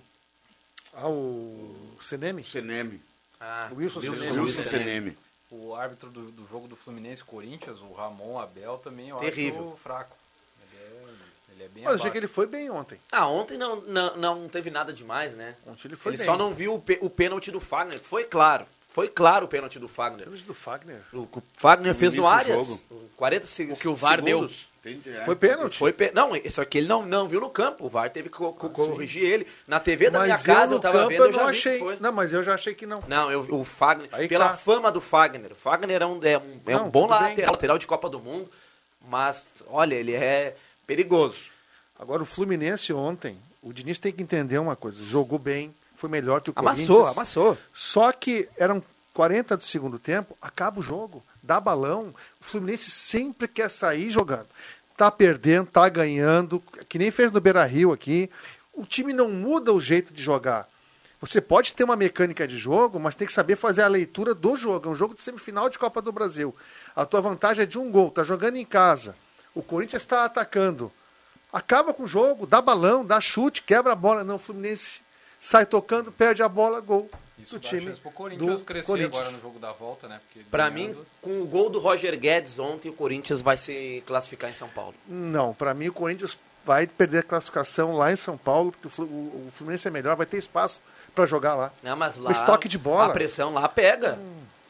Ah, o Seneme? Seneme. Ah, Wilson Seneme. Wilson Seneme. O árbitro do, do jogo do Fluminense Corinthians, o Ramon Abel, também eu Terrível. acho fraco. Ele é, ele é bem Mas eu achei abaixo. que ele foi bem ontem. Ah, ontem não, não, não teve nada demais, né? Ontem ele foi ele bem. só não viu o, o pênalti do Fagner, foi claro. Foi claro o pênalti do Fagner. Pênalti do Fagner. O que o Fagner No fez no Arias. jogo. 40 se- O que o VAR deu. Segundos. Foi pênalti? Foi pê- Não, só que ele não, não viu no campo. O VAR teve que co- co- corrigir ele. Na TV da Mas minha casa eu tava campo vendo, eu eu já não vi que achei. foi. Não, mas eu já achei que não. Não, eu, o Fagner, Aí pela tá. fama do Fagner, o Fagner é um, é um, é um Não, bom tudo bem. lateral, lateral de Copa do Mundo, mas, olha, ele é perigoso. Agora, o Fluminense ontem, o Diniz tem que entender uma coisa. Jogou bem, foi melhor que o Amassou, Corinthians. amassou. Só que eram 40 do segundo tempo, acaba o jogo, dá balão. O Fluminense sempre quer sair jogando. Tá perdendo, tá ganhando, que nem fez no Beira-Rio aqui. O time não muda o jeito de jogar. Você pode ter uma mecânica de jogo, mas tem que saber fazer a leitura do jogo. É um jogo de semifinal de Copa do Brasil. A tua vantagem é de um gol, tá jogando em casa. O Corinthians está atacando. Acaba com o jogo, dá balão, dá chute, quebra a bola. Não, o Fluminense sai tocando, perde a bola, gol Isso do time pro Corinthians do crescer Corinthians. agora no jogo da volta, né? Porque Pra ganhando- mim, com o gol do Roger Guedes ontem, o Corinthians vai se classificar em São Paulo. Não, para mim o Corinthians vai perder a classificação lá em São Paulo, porque o Flu- o o Fluminense é melhor, vai ter espaço para jogar lá. Não, mas lá, o estoque de bola. A pressão lá pega.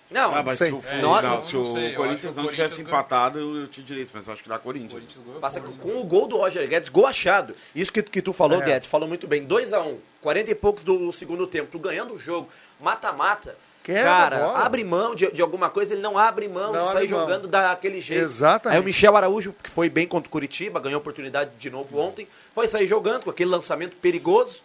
Não, Ah, mas sei. se o, É, não, não se sei, o Corinthians não tivesse Corinthians empatado, eu, eu te diria isso, mas eu acho que dá Corinthians. Passa com, com o gol do Roger Guedes, gol achado. Isso que, que tu falou, É. Guedes, falou muito bem. 2x1, 40 e poucos do segundo tempo, tu ganhando o jogo, mata-mata. Quebra Cara, bola. abre mão de, de alguma coisa, ele não abre mão Não de sair mão. jogando daquele jeito. Exatamente. Aí o Michel Araújo, que foi bem contra o Curitiba, ganhou oportunidade de novo ontem, foi sair jogando com aquele lançamento perigoso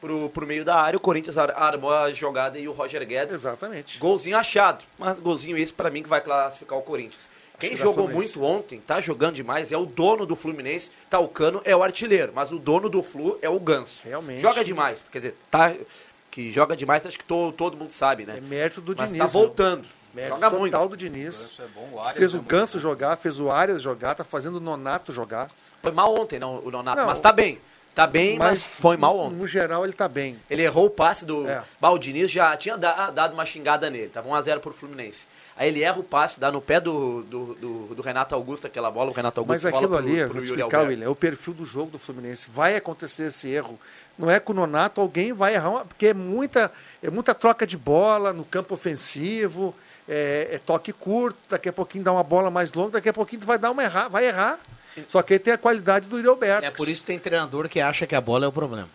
pro, pro meio da área. O Corinthians ar- armou a jogada e o Roger Guedes. Exatamente. Golzinho achado. Mas golzinho esse pra mim que vai classificar o Corinthians. Quem jogou Fluminense. muito ontem, tá jogando demais, é o dono do Fluminense. Tá, o Cano é o artilheiro, mas o dono do Flu é o Ganso. Realmente. Joga demais. Quer dizer, tá. Que joga demais, acho que to, todo mundo sabe, né? É mérito do mas Diniz. tá né? voltando. Mérito joga total muito. do Diniz. É bom, o Arias fez é o Ganso jogar, fez o Arias jogar, tá fazendo o Nonato jogar. Foi mal ontem, não, o Nonato. Não. mas tá bem. Tá bem, mas, foi mal ontem. No geral, ele tá bem. Ele errou o passe do É. Baldiniz, já tinha da- dado uma xingada nele. Tava 1x0 pro Fluminense. Aí ele erra o passe, dá no pé do, do, do- do Renato Augusto aquela bola. O Renato Augusto Mas bola aquilo pro, ali, eu pro vou explicar, Alberto. William, é o perfil do jogo do Fluminense. Vai acontecer esse erro. Não é com o Nonato, alguém vai errar, porque é muita, é muita troca de bola no campo ofensivo, é, é toque curto, daqui a pouquinho dá uma bola mais longa, daqui a pouquinho tu vai dar uma errar, vai errar. Só que aí tem a qualidade do Yuri Alberto. É por isso que tem treinador que acha que a bola é o problema.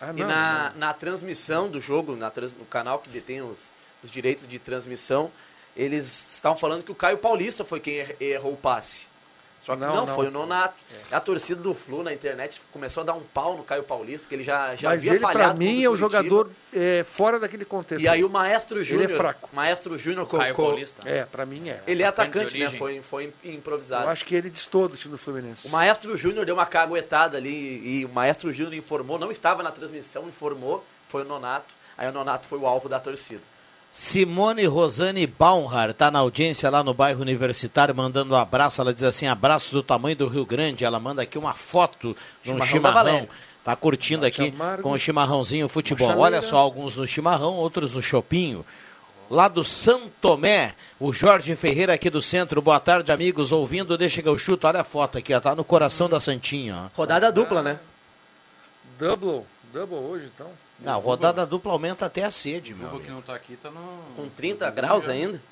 Ah, E na, na transmissão do jogo, na trans- no canal que detém os, os direitos de transmissão, eles estavam falando que o Caio Paulista foi quem er- errou o passe. Só que Não, não, não. foi o Nonato. A torcida do Flu na internet começou a dar um pau no Caio Paulista, que ele já, já Mas havia ele, pra falhado mim, contra é o jogador é, fora daquele contexto. E aí o Maestro Ele Júnior... é fraco. Maestro Júnior... Caio co- Paulista. É, pra mim é. Ele é Atacante né? Foi, foi improvisado. Eu acho que ele destoa do time do Fluminense. O Maestro Júnior deu uma caguetada ali e o Maestro Júnior informou, não estava na transmissão, informou, foi o Nonato. Aí o Nonato foi o alvo da torcida. Simone Rosane Baumhar está na audiência lá no bairro Universitário, mandando um abraço. Ela diz assim: abraço do tamanho do Rio Grande. Ela manda aqui uma foto de um Chimarrão. Valéria. Tá curtindo aqui amargo. com o chimarrãozinho futebol. Olha só, alguns no chimarrão, outros no chopinho. Lá do Santomé, o Jorge Ferreira aqui do centro. Boa tarde, amigos. Ouvindo, deixa que eu chuto. Olha a foto aqui, ó. Tá no coração da Santinha, ó. Rodada dupla, né? Double, double hoje, então. Não, rodada dupla aumenta até a sede, meu. O que não tá aqui tá no. Com 30 graus ainda.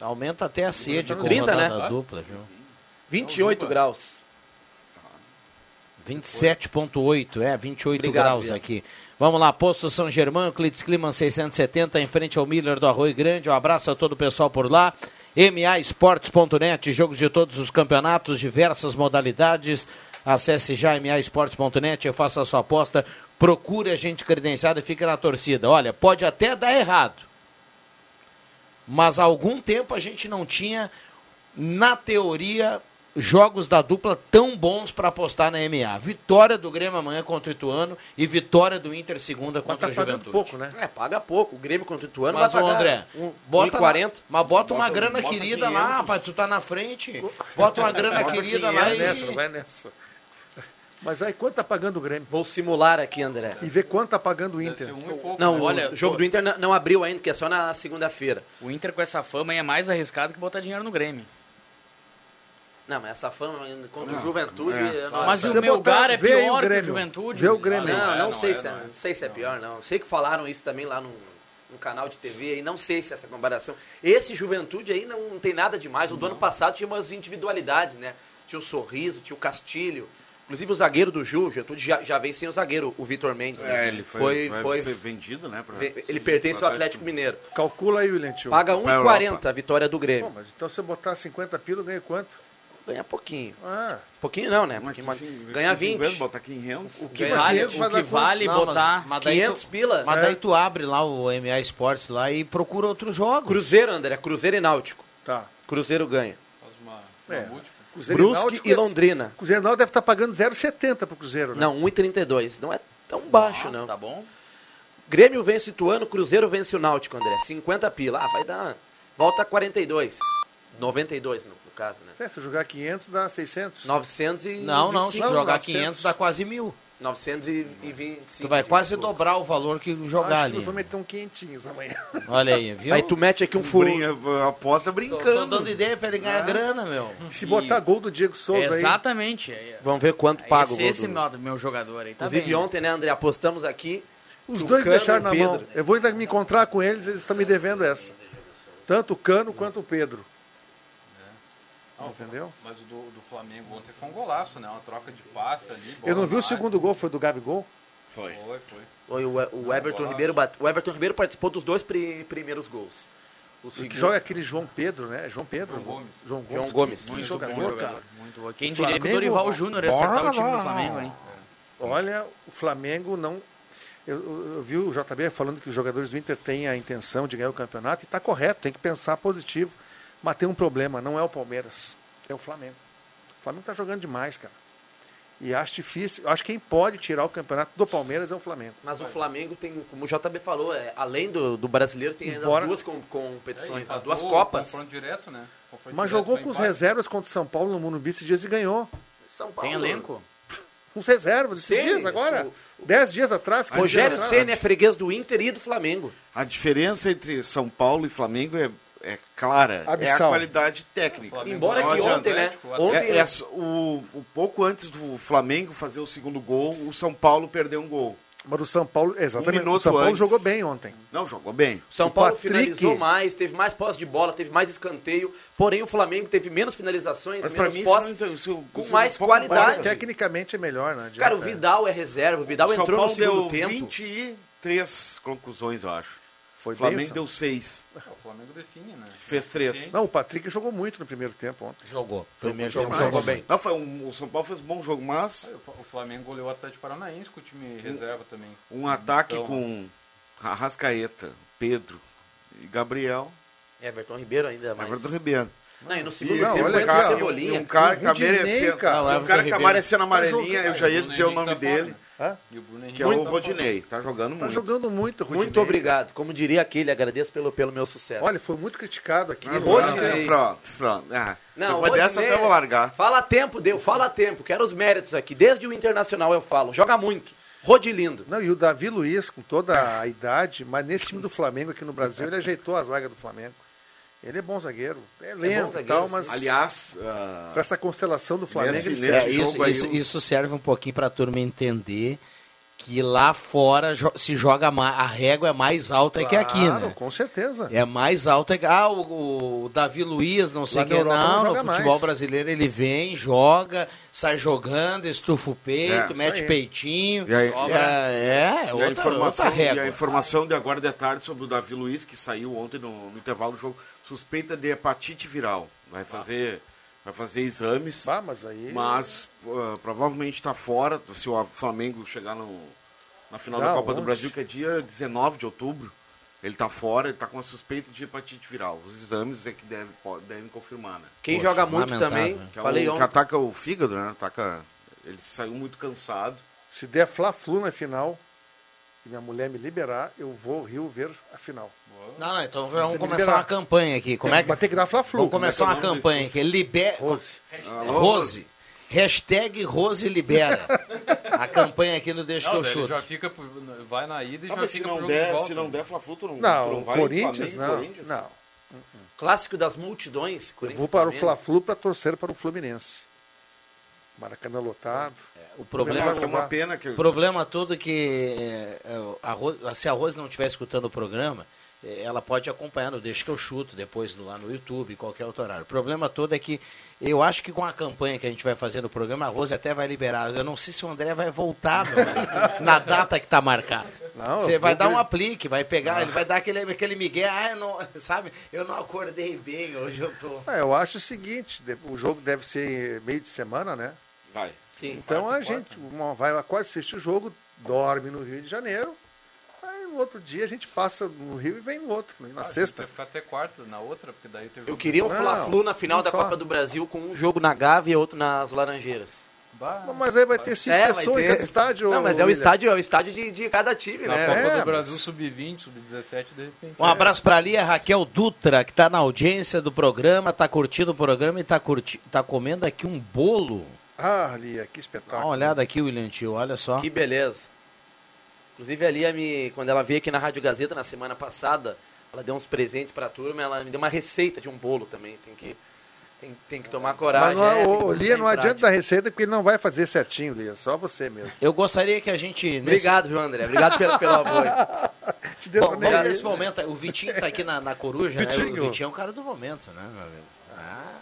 Aumenta até a sede com 30, rodada né? dupla, viu? 28 graus. 27,8, é, 28 Obrigado, graus Bia. aqui. Vamos lá, Posto São Germão, Clitz Clima 670, em frente ao Miller do Arroio Grande. Um abraço a todo o pessoal por lá. MAEsportes.net, jogos de todos os campeonatos, diversas modalidades. Acesse já MAEsportes.net e faça a sua aposta. Procure a gente credenciado e fique na torcida. Olha, pode até dar errado. Mas há algum tempo a gente não tinha, na teoria, jogos da dupla tão bons para apostar na MA. Vitória do Grêmio amanhã contra o Ituano e vitória do Inter segunda contra a Juventude. pouco, né? É, paga pouco. O Grêmio contra o Ituano Mas, vai ô pagar André, um, bota 1,40. lá- mas bota uma Bota- grana bota querida 500. lá, rapaz, tu tá na frente. Bota uma grana Bota querida 500 lá e... nessa, não vai nessa. Mas aí quanto tá pagando o Grêmio? Vou simular aqui, André. E ver quanto tá pagando o Inter. Não, Olha, o jogo tô- do Inter não, abriu ainda, que é só na segunda-feira. O Inter com essa fama aí é mais arriscado que botar dinheiro no Grêmio. Não, mas essa fama contra o Juventude... é. não- Mas o Melgar é pior que o Juventude. Não, não, não sei é, se é, não é. não sei se é pior, não. Sei que falaram isso também lá no, no canal de TV aí, não sei se essa comparação. Esse Juventude aí não, não tem nada demais. O do ano passado tinha umas individualidades, né? Tinha o Sorriso, tinha o Castilho. Inclusive o zagueiro do Ju, já, já vem sem o zagueiro, o Vitor Mendes. né? É, ele foi, vai ser vendido, né? pra- Ele pertence ao Atlético Mineiro. Calcula aí, William Tio. Paga Pra 1,40 a vitória do Pô, Grêmio. mas então se eu botar 50 pila, ganha quanto? Ganha pouquinho. Ah. Pouquinho não, né? Pouquinho mais- ganha 20. Botar 500. O que vale- o que vale botar mas daí 500 tu, pila. Mas É. daí tu abre lá o MA Esportes lá e procura outros jogos. Cruzeiro, André, Cruzeiro e Náutico. Tá. Cruzeiro ganha. É. Brusque e Londrina. Cruzeiro Náutico deve estar pagando 0,70 pro Cruzeiro, né? Não, 1,32. Não é tão baixo, não. Tá bom. Grêmio vence o Ituano, Cruzeiro vence o Náutico, André. 50 pila. Ah, vai dar. Volta a 42. 92, no, no caso, né? É, se jogar 500, dá 600. 900 e Não, não, se 25, jogar 900. 500 dá quase mil. 925. Tu vai quase dobrar o valor que jogar Acho que ali. nós vamos meter um quentinhos amanhã. Olha aí, viu? Aí tu mete aqui um furo. Brinca, aposta Tô, brincando. tô dando ideia pra ele ganhar Ah. grana, meu. Se botar gol do Diego Souza aí. Exatamente. É- Vamos ver quanto paga o esse gol esse do- meu, meu jogador aí, tá Inclusive bem. ontem, né, André, apostamos aqui. Os que dois Cano deixaram e na o mão. Pedro- Eu vou ainda me encontrar com eles, eles estão me devendo essa. Tanto o Cano quanto o Pedro. Entendeu? Mas o do, do Flamengo ontem foi um golaço, né? Uma troca de passe ali. Eu não vi o segundo gol, foi do Gabigol? Foi. Foi, foi. Foi o, o Everton Ribeiro bate- O Everton Ribeiro participou dos dois pri- primeiros gols. O E que segundo- joga aquele João Pedro, né? João Pedro? João Gomes. João Gomes. João Gomes. Que Muito jogador, bom jogador. cara. Muito bom. Quem O diria que o Dorival Júnior ia acertar o time do Flamengo, hein? Olha, o Flamengo não. Eu, eu- eu vi o JB falando que os jogadores do Inter têm a intenção de ganhar o campeonato e está correto, tem que pensar positivo. Mas tem um problema, não é o Palmeiras, é o Flamengo. O Flamengo está jogando demais, cara. E acho difícil. Acho que quem pode tirar o campeonato do Palmeiras é o Flamengo. Mas o Flamengo tem, como o JB falou, é, além do, do brasileiro, tem ainda Embora- as duas com- competições, É, as duas Copas. Confronto direto, né? Confronto Mas direto jogou com os empate. reservas contra o São Paulo no Morumbi esses dias e ganhou. São Tem elenco? Com os reservas esses Sim, dias agora. isso- Dez dias atrás. Rogério. Senna é freguês do Inter e do Flamengo. A diferença entre São Paulo e Flamengo é, é clara. É a Abissal. qualidade técnica. Embora Não que ontem, né? Atlético, Ontem, É- é o, o pouco antes do Flamengo fazer o segundo gol, o São Paulo perdeu um gol. Mas o São Paulo, exatamente. Um o São Paulo antes. jogou bem ontem. Não, jogou bem. São o Paulo Patrick- finalizou mais, teve mais posse de bola, teve mais escanteio. Porém, o Flamengo teve menos finalizações, Mas menos mim, posse, isso não inter- isso- com isso mais um qualidade. tecnicamente é melhor, né? Cara, o Adianta. Vidal é reserva, o Vidal O São entrou Paulo no segundo deu tempo. 23 conclusões, eu acho. Foi o Flamengo bem, deu 6. O Flamengo define, né? Fez 3. Não, o Patrick jogou muito no primeiro tempo ontem. Jogou. Primeiro Jogou tempo jogou bem. Não, foi um, o São Paulo fez um bom jogo, mas O Flamengo goleou o Atlético Paranaense com o time reserva também. um ataque Então, com Arrascaeta, Pedro e Gabriel. Everton Ribeiro ainda mais. Everton Ribeiro. Não, e no E segundo Não, tempo olha Cebolinha. e um cara que tá merecendo. cara. Um cara que tá merecendo amarelinha, eu já ia Bruno dizer o nome tá dele, Hã? E o Bruno que é Henrique o Rodinei. Tá jogando Tá muito. jogando muito, Rudinei. Muito obrigado. Como diria aquele, agradeço pelo, pelo meu sucesso. Olha, foi muito criticado aqui. Ah? Rodinei. Pronto, pronto. Ah, Não, depois dessa eu Rodinei- até vou largar. Fala a tempo, deu, fala a tempo. Quero os méritos aqui. Desde o Internacional eu falo. Joga muito. Rodilindo. Não, e o Davi Luiz, com toda a idade, mas nesse time do Flamengo aqui no Brasil, ele ajeitou a zaga do Flamengo. Ele é bom zagueiro. É lento e zagueiro, tal, sim. mas Aliás, ah, para essa constelação do Flamengo, Nesse- ele nesse É, isso, aí, isso, o- isso serve um pouquinho para a turma entender que lá fora se joga a régua é mais alta que aqui, Claro, né? com certeza. É mais alta que. Ah, o, o Davi Luiz, não sei Lá o na que. Europa não Não, joga no futebol mais. brasileiro ele vem, joga, sai jogando, estufa o peito, É, mete aí. peitinho. E aí- sobra- é, é, e, outra, a informação, outra e régua. a informação de agora de tarde sobre o Davi Luiz, que saiu ontem no, no intervalo do jogo, suspeita de hepatite viral. Vai fazer, vai fazer exames. mas aí. Mas uh, provavelmente está fora. Se o Flamengo chegar no, na final da Copa do onde? Brasil, que é dia 19 de outubro, ele está fora, ele está com a suspeita de hepatite viral. Os exames é que deve, po- devem confirmar, né? Quem joga muito também, Que é falei o, ontem. que ataca o fígado, né? Ataca, ele saiu muito cansado. Se der Fla-Flu na final e minha mulher me liberar, eu vou ao Rio ver a final. Não, não, então vamos me começar uma campanha aqui. Como é que... Vai ter que dar Fla-Flu. Vamos é começar é uma campanha aqui. Libera... Rose. Alô, Rose. Hashtag Rose Libera. a campanha aqui no Deixa Não, que eu chuto. já fica, vai na ida e Ah, já mas se fica não der- se não der Fla-Flu, tu não- Não, tu não vai? Corinthians, Flamengo, não. Corinthians? Não. Clássico das multidões. Vou para o. Fla-Flu para torcer para o Fluminense. Maracanã lotado. O problema, Vai jogar. O problema todo é que é, é, a Ro- se a Rose não estiver escutando o programa, é, ela pode acompanhar no Deixa que eu chuto depois lá no YouTube, qualquer outro horário. O problema todo é que eu acho que com a campanha que a gente vai fazer no programa, a Rose até vai liberar. Eu não sei se o André vai voltar meu na data que está marcada. Não, Você vai dar um aplique, vai pegar, ele vai dar aquele, aquele migué, ah, eu não, sabe, eu não acordei bem, hoje eu tô... É, eu acho o seguinte, o jogo deve ser meio de semana, né? Vai. Sim. Então a gente uma- vai quase assistir o jogo, dorme no Rio de Janeiro, aí no outro dia a gente passa no Rio e vem no outro, na Ah, sexta. Vai ficar até quarta na outra, porque daí tem Eu queria um Fla-Flu na final da só. Copa do Brasil com um jogo na Gávea e outro nas Laranjeiras. Mas aí vai ter cinco É, pessoas ter. em cada estádio. Não, mas é o William. estádio, é o estádio de, de cada time, Na né? Copa É, do Brasil sub-20, sub-17, de repente. Um abraço pra ali, a Raquel Dutra, que tá na audiência do programa, tá curtindo o programa e tá, curti... tá comendo aqui um bolo. Ah, Lia, que Dá espetáculo. uma olhada aqui, William Tio, olha só. Que beleza. Inclusive a Lia, me, quando ela veio aqui na Rádio Gazeta na semana passada, ela deu uns presentes pra turma, ela me deu uma receita de um bolo também. Tem que, tem, tem que tomar Mas coragem. não, é, o, Lia, não adianta dar receita porque ele não vai fazer certinho, Lia. Só você mesmo. Eu gostaria que a gente... nesse- Obrigado, viu, André? Obrigado pelo, pelo apoio. Te Bom, vamos aí. nesse momento, o Vitinho tá aqui na, na coruja, né? Vitinho. O Vitinho é o cara do momento, né, meu amigo?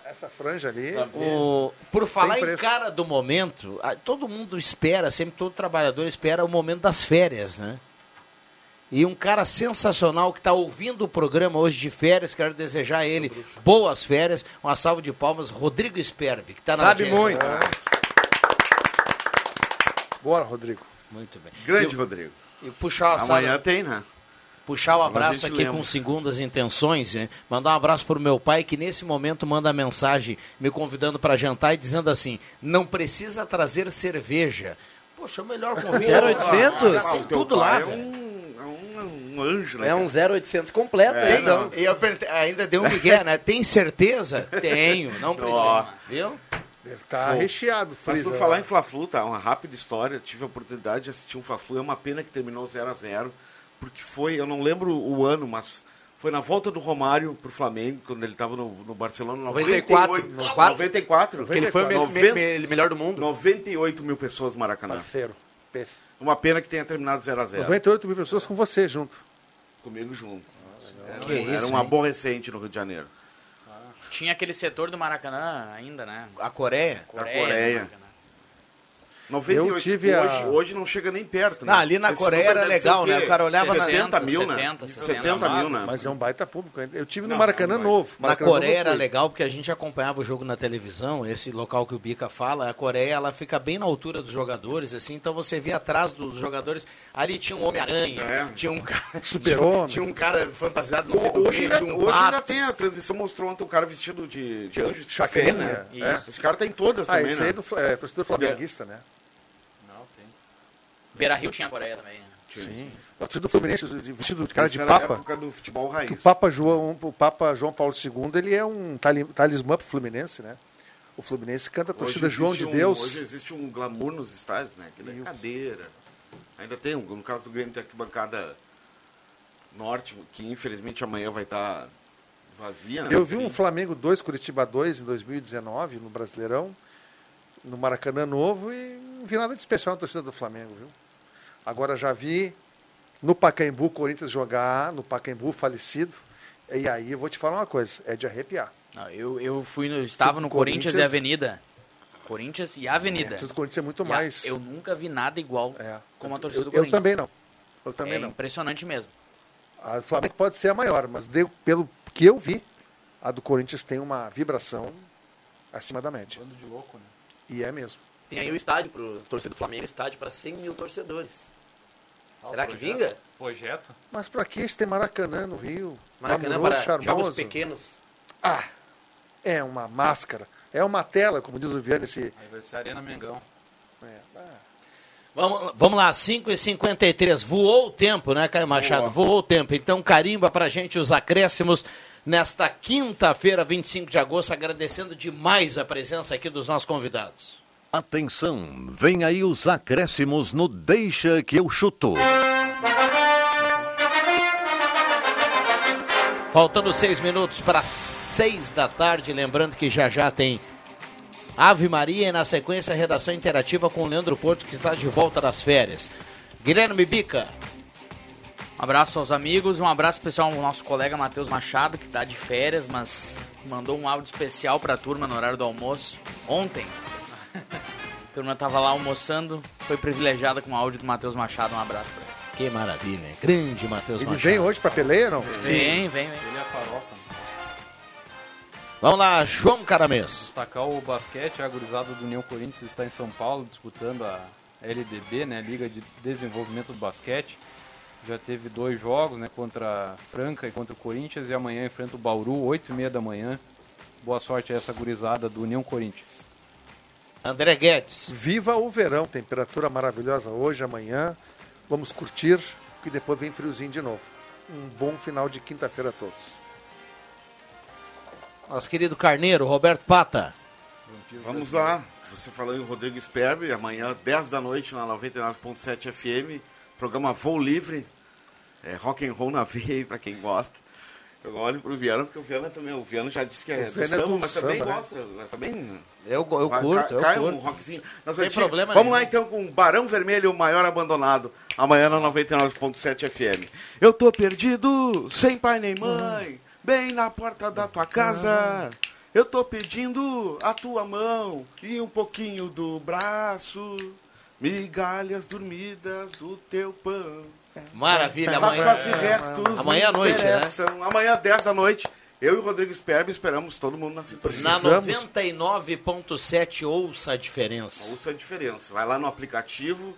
Essa franja ali. O, por falar em cara do momento, todo mundo espera, sempre todo trabalhador espera o momento das férias, né? E um cara sensacional que está ouvindo o programa hoje de férias, quero desejar a ele boas férias, uma salva de palmas, Rodrigo Sperbi, que está na Sabe audiência. muito. Bora, Rodrigo. Muito bem. Grande E- Rodrigo. E puxar a Amanhã sala- tem, né? Puxar o abraço aqui lembra. com segundas intenções, né? mandar um abraço pro meu pai que nesse momento manda mensagem me convidando para jantar e dizendo assim: não precisa trazer cerveja. Poxa, o melhor convite. 0800? Já tem o tudo lá, é um, é um, anjo, né? É um 0800 completo, É, hein, então. E ainda deu um migué, né? Tem certeza? Tenho, não precisa. Viu? Deve estar Show. recheado. Mas por lá. falar em Fla-Flu, tá? Uma rápida história. Tive a oportunidade de assistir um Fla-Flu. É uma pena que terminou 0 a 0 porque foi, eu não lembro o ano, mas foi na volta do Romário pro Flamengo, quando ele estava no, no Barcelona. 94. 98, 94. 94. Que ele foi o me- me- 90 me- melhor do mundo. 98 mil pessoas no Maracanã. Parceiro. Uma pena que tenha terminado 0 a 0 98 mil pessoas com você junto. Comigo junto. Era, Que era isso, um hein? aborrecente no Rio de Janeiro. Tinha aquele setor do Maracanã ainda, né? A Coreia? Da Coreia. Maracanã. 98. Eu tive a- hoje, hoje não chega nem perto, né? Não, ali na Esse Coreia era legal, né? O cara olhava na- 70 mil, né? 70, 70 mil, né? Mas é um baita público. Eu tive no Não, Maracanã não novo. Na Maracanã Coreia novo era legal porque a gente acompanhava o jogo na televisão, esse local que o Bica fala, a Coreia ela fica bem na altura dos jogadores, assim, então você vê atrás dos jogadores, ali tinha um Homem-Aranha, É. tinha um cara, Super-Homem. tinha um cara fantasiado, Hoje, ainda, um hoje ainda tem a transmissão, mostrou ontem um cara vestido de, de anjo de Chacrinha, né? é. Esse cara tá em todas Ah, também, esse né? aí é do Fla- é, torcedor flamenguista, né? Beira Rio tinha a Coreia também. né? Sim. O torcedor do Fluminense, vestido de cara Essa de era a papa. época do futebol raiz. Que o Papa João, o Papa João Paulo II, ele é um tali- talismã pro Fluminense, né? O Fluminense canta a torcida João de um- Deus. Hoje existe um glamour nos estádios, né? Que é cadeira. Ainda tem, um, no caso do Grêmio, tem a arquibancada norte, que infelizmente amanhã vai estar vazia, né? Eu vi um. Flamengo 2, Curitiba 2 em 2019, no Brasileirão, no Maracanã Novo, e não vi nada de especial na torcida do Flamengo, viu? Agora já vi no Pacaembu o Corinthians jogar, no Pacaembu falecido. E aí eu vou te falar uma coisa, é de arrepiar. Não, eu, eu fui no, estava no Corinthians, e Corinthians- Avenida. Corinthians e Avenida. É, tudo Corinthians é muito E a- mais. Eu nunca vi nada igual como a torcida eu, do eu Corinthians. também não. Eu também é não. impressionante mesmo. A do Flamengo pode ser a maior, mas deu- pelo que eu vi, a do Corinthians tem uma vibração acima da média. Bando de louco, né? E é mesmo. Tem aí o estádio pro torcedor do Flamengo, estádio para 100 mil torcedores. Será que vinga? Projeto? Mas pra que esse tem Maracanã no Rio? Maracanã Glamouroso, para jogos charmoso. pequenos. Ah, é uma máscara. É uma tela, como diz o Viana, esse... Aí vai ser Arena Mengão. Vamos, vamos lá, 5h53. Voou o tempo, né, Caio Machado? Voou o tempo. Então, carimba pra gente os acréscimos nesta quinta-feira, 25 de agosto, agradecendo demais a presença aqui dos nossos convidados. Atenção, vem aí os acréscimos no Deixa que eu chuto. Faltando seis minutos para seis da tarde, lembrando que já já tem Ave Maria e na sequência redação interativa com o Leandro Porto, que está de volta das férias. Guilherme Bica. Um abraço aos amigos, um abraço especial ao nosso colega Matheus Machado, que está de férias, mas mandou um áudio especial para a turma no horário do almoço ontem. A turma estava lá almoçando, foi privilegiada com o áudio do Matheus Machado. Um abraço para ele. Que maravilha, grande Matheus Ele Machado. vem hoje pra peleia, não? Vem, vem, vem. Ele é a farofa. Vamos lá, João Caramês. Destacar o basquete, a gurizada do União Corinthians está em São Paulo disputando a LDB, né, Liga de Desenvolvimento do Basquete. Já teve dois jogos, né, contra a Franca e contra o Corinthians e amanhã enfrenta o Bauru, 8 e meia da manhã. Boa sorte a essa gurizada do União Corinthians. André Guedes. Viva o verão, temperatura maravilhosa hoje, amanhã. Vamos curtir, que depois vem friozinho de novo. Um bom final de quinta-feira a todos. Nosso querido Carneiro, Roberto Pata. Vamos lá. Você falou em Rodrigo Sperber, amanhã, 10 da noite, na 99.7 FM, programa Voo Livre, é, rock and roll na veia, para quem gosta. Eu olho pro Viana, porque o Viana também, o Viana já disse que é O do é samba, do mas também samba, né? gosta, mas também... Eu, eu curto, cai- eu cai curto. um rockzinho. Nas Tem problema Vamos nenhum. lá então com Barão Vermelho, o maior abandonado, amanhã na 99.7 FM. Eu tô perdido, sem pai nem mãe, bem na porta da tua casa. Eu tô pedindo a tua mão e um pouquinho do braço, migalhas dormidas do teu pão. Maravilha, Faz amanhã. quase restos. Amanhã à noite, né? Amanhã, 10 da noite, eu e o Rodrigo Sperber esperamos todo mundo na sintonia. Na 99.7 ouça a diferença. Ouça a diferença. Vai lá no aplicativo,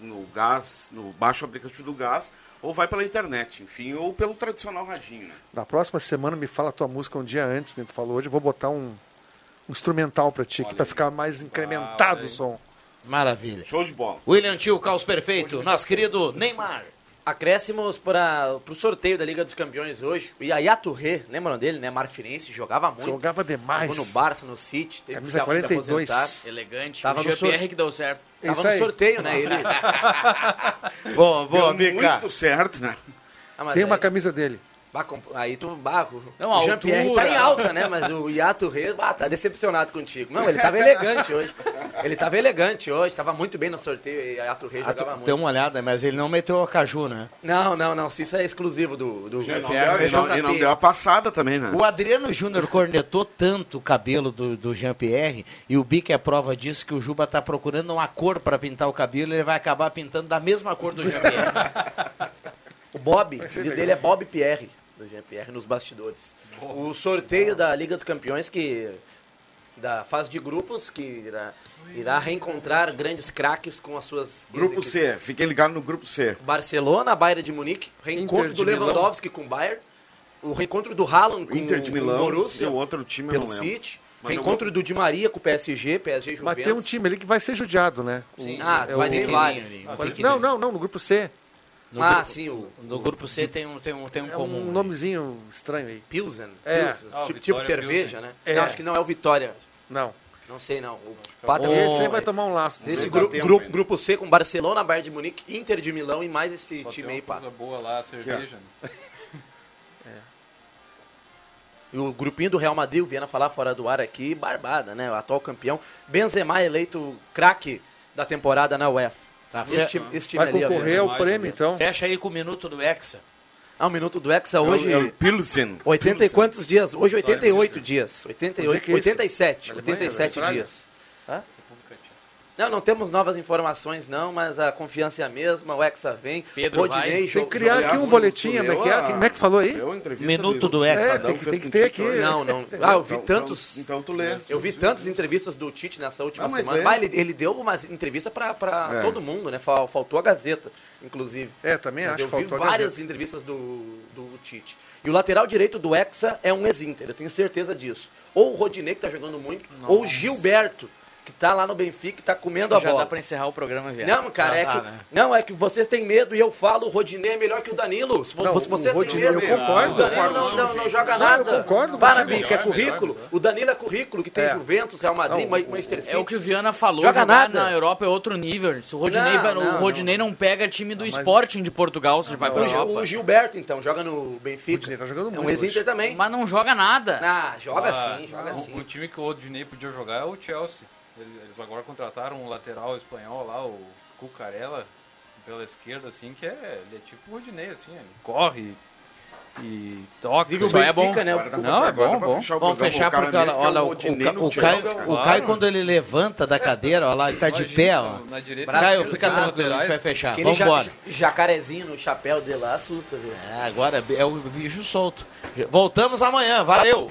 no gás, no baixo aplicativo do gás, ou vai pela internet, enfim, ou pelo tradicional radinho, né? Na próxima semana me fala a tua música um dia antes, que tu falou hoje. Eu vou botar um, um instrumental pra ti, para ficar mais incrementado o som. Maravilha. Show de bola. William Tio, caos perfeito. Nosso querido Neymar. Acréscimos para o sorteio da Liga dos Campeões hoje. O Yaya Touré, lembram dele, né? Marfirense, jogava muito. Jogava demais. Jogou no Barça, no City. Teve Camisa que se 42. aposentar. Elegante. Tava o no sor- que deu certo. Tava Isso no aí. sorteio, né? Ele... Boa, boa, Deu Bica. muito certo, né? Ah, Tem aí- uma camisa dele. Bah, aí tu, bah, o- Não, o Jean-Pierre altura. tá em alta, né? Mas o Yato Rei, bah, tá decepcionado contigo. Não, ele tava elegante hoje. Ele tava elegante hoje, tava muito bem no sorteio e o Yato Rei Ah, jogava muito. Dê uma olhada, mas ele não meteu a caju, né? Não, não, não, se isso é exclusivo do, do não, Jean-Pierre. deu, e não- não P. deu a passada também, né? O Adriano Júnior cornetou tanto o cabelo do, do Jean-Pierre e o Bic é prova disso que o Juba tá procurando uma cor para pintar o cabelo e ele vai acabar pintando da mesma cor do Jean-Pierre. O Bob, o filho dele é Bob Pierre, do Jean-Pierre, nos bastidores. O sorteio da Liga dos Campeões, que da fase de grupos, que irá, irá reencontrar grandes craques com as suas... Grupo. C, fiquem ligados no grupo C. Barcelona, Bayern de Munique, reencontro Inter do de Milão. Lewandowski com o Bayern, o reencontro do Haaland com Inter de Milão o Borussia, e o outro time pelo. City, Mas eu reencontro do Di Maria com o PSG, PSG Juventus. Mas tem um time ali que vai ser judiado, né? Sim, O- Ah, é vai o- ter vários. Não, não, não, no grupo C. No ah, grupo- sim, o No grupo C tem um, tem um, tem um É comum. um aí. nomezinho estranho aí. Pilsen, É. Pilsen, Ah, tipo, tipo cerveja, Pilsen. né? É. Não, acho que não é o Vitória. Não. Não sei não. O é Pata- Esse aí vai tomar um laço. Nesse Dá gru- tempo gru- ainda. grupo C com Barcelona, Bayern de Munique, Inter de Milão e mais esse Só time tem aí, uma pá. coisa boa lá, a cerveja. né? E o grupinho do Real Madrid, o Viana falar fora do ar aqui, barbada, né? O atual campeão. Benzema eleito craque da temporada na UEFA. Tá, Esse esse time Vai concorrer ao prêmio, então. Fecha aí com o minuto do Hexa. Ah, o minuto do Hexa É o- hoje. é o Pilsen. 80 e quantos dias? Hoje 88 dias. Onde é 88, que é isso? 87. Na Alemanha, na 87 Austrália? dias. Não, não temos novas informações não, mas a confiança é a mesma, o Hexa vem. Pedro Rodinei, vai. Tem que criar aqui um boletim, como é que, é? Como é que falou aí? Minuto do Hexa. É, tem que, tem que ter aqui. Não, não. Ah, eu vi Então- tantos. Então, então tu lê. Eu vi tantas entrevistas do Tite nessa última Ah, mas semana. é. Mas ele, ele deu uma entrevista pra, pra É. todo mundo, né? Fal- Faltou a Gazeta, inclusive. É, também Mas acho eu que vi várias entrevistas do, do Tite. E o lateral direito do Hexa é um ex-Inter, eu tenho certeza disso. Ou o Rodinei, que tá jogando muito, ou o Gilberto, que tá lá no Benfica, que tá comendo a Já bola. dá pra encerrar o programa, viado. Não, cara, Já é dá, que, né? não, é que vocês têm medo e eu falo, o Rodinei é melhor que o Danilo. Se, Não, se o vocês Rodinei, têm medo, eu concordo, o Danilo não, não, não joga Não, nada. eu concordo Para. Bico, é Melhor, currículo. O Danilo é currículo, que tem É. Juventus, Real Madrid, Não, Manchester City. É o que o Viana falou, Joga jogar nada. na Europa é outro nível. Se o Rodinei, Não, vai- não, o Rodinei não, pega time do mas- Sporting de Portugal, se vai pra Europa. o Gilberto, então, joga no Benfica. Rodinei tá jogando é um muito ex-Inter hoje. também. Mas não joga nada. Ah, joga Ah, sim, joga sim. O time que o Rodinei podia jogar é o Chelsea. Eles agora contrataram um lateral espanhol lá, o Cucarella, pela esquerda, assim, que é, ele é tipo o Rodinei, assim, ele corre e toca. O Só é bom. Né? Não, é bom, bom. fechar o Vamos fechar cara porque olha, é o, o o. Caio quando ele levanta da cadeira, olha lá, ele tá de pé, ó. na direita, Caio, fica tranquilo, a gente vai fechar. Ja- Vambora. jacarezinho no chapéu dele lá assusta, viu? É, agora é o bicho solto. Voltamos amanhã, valeu!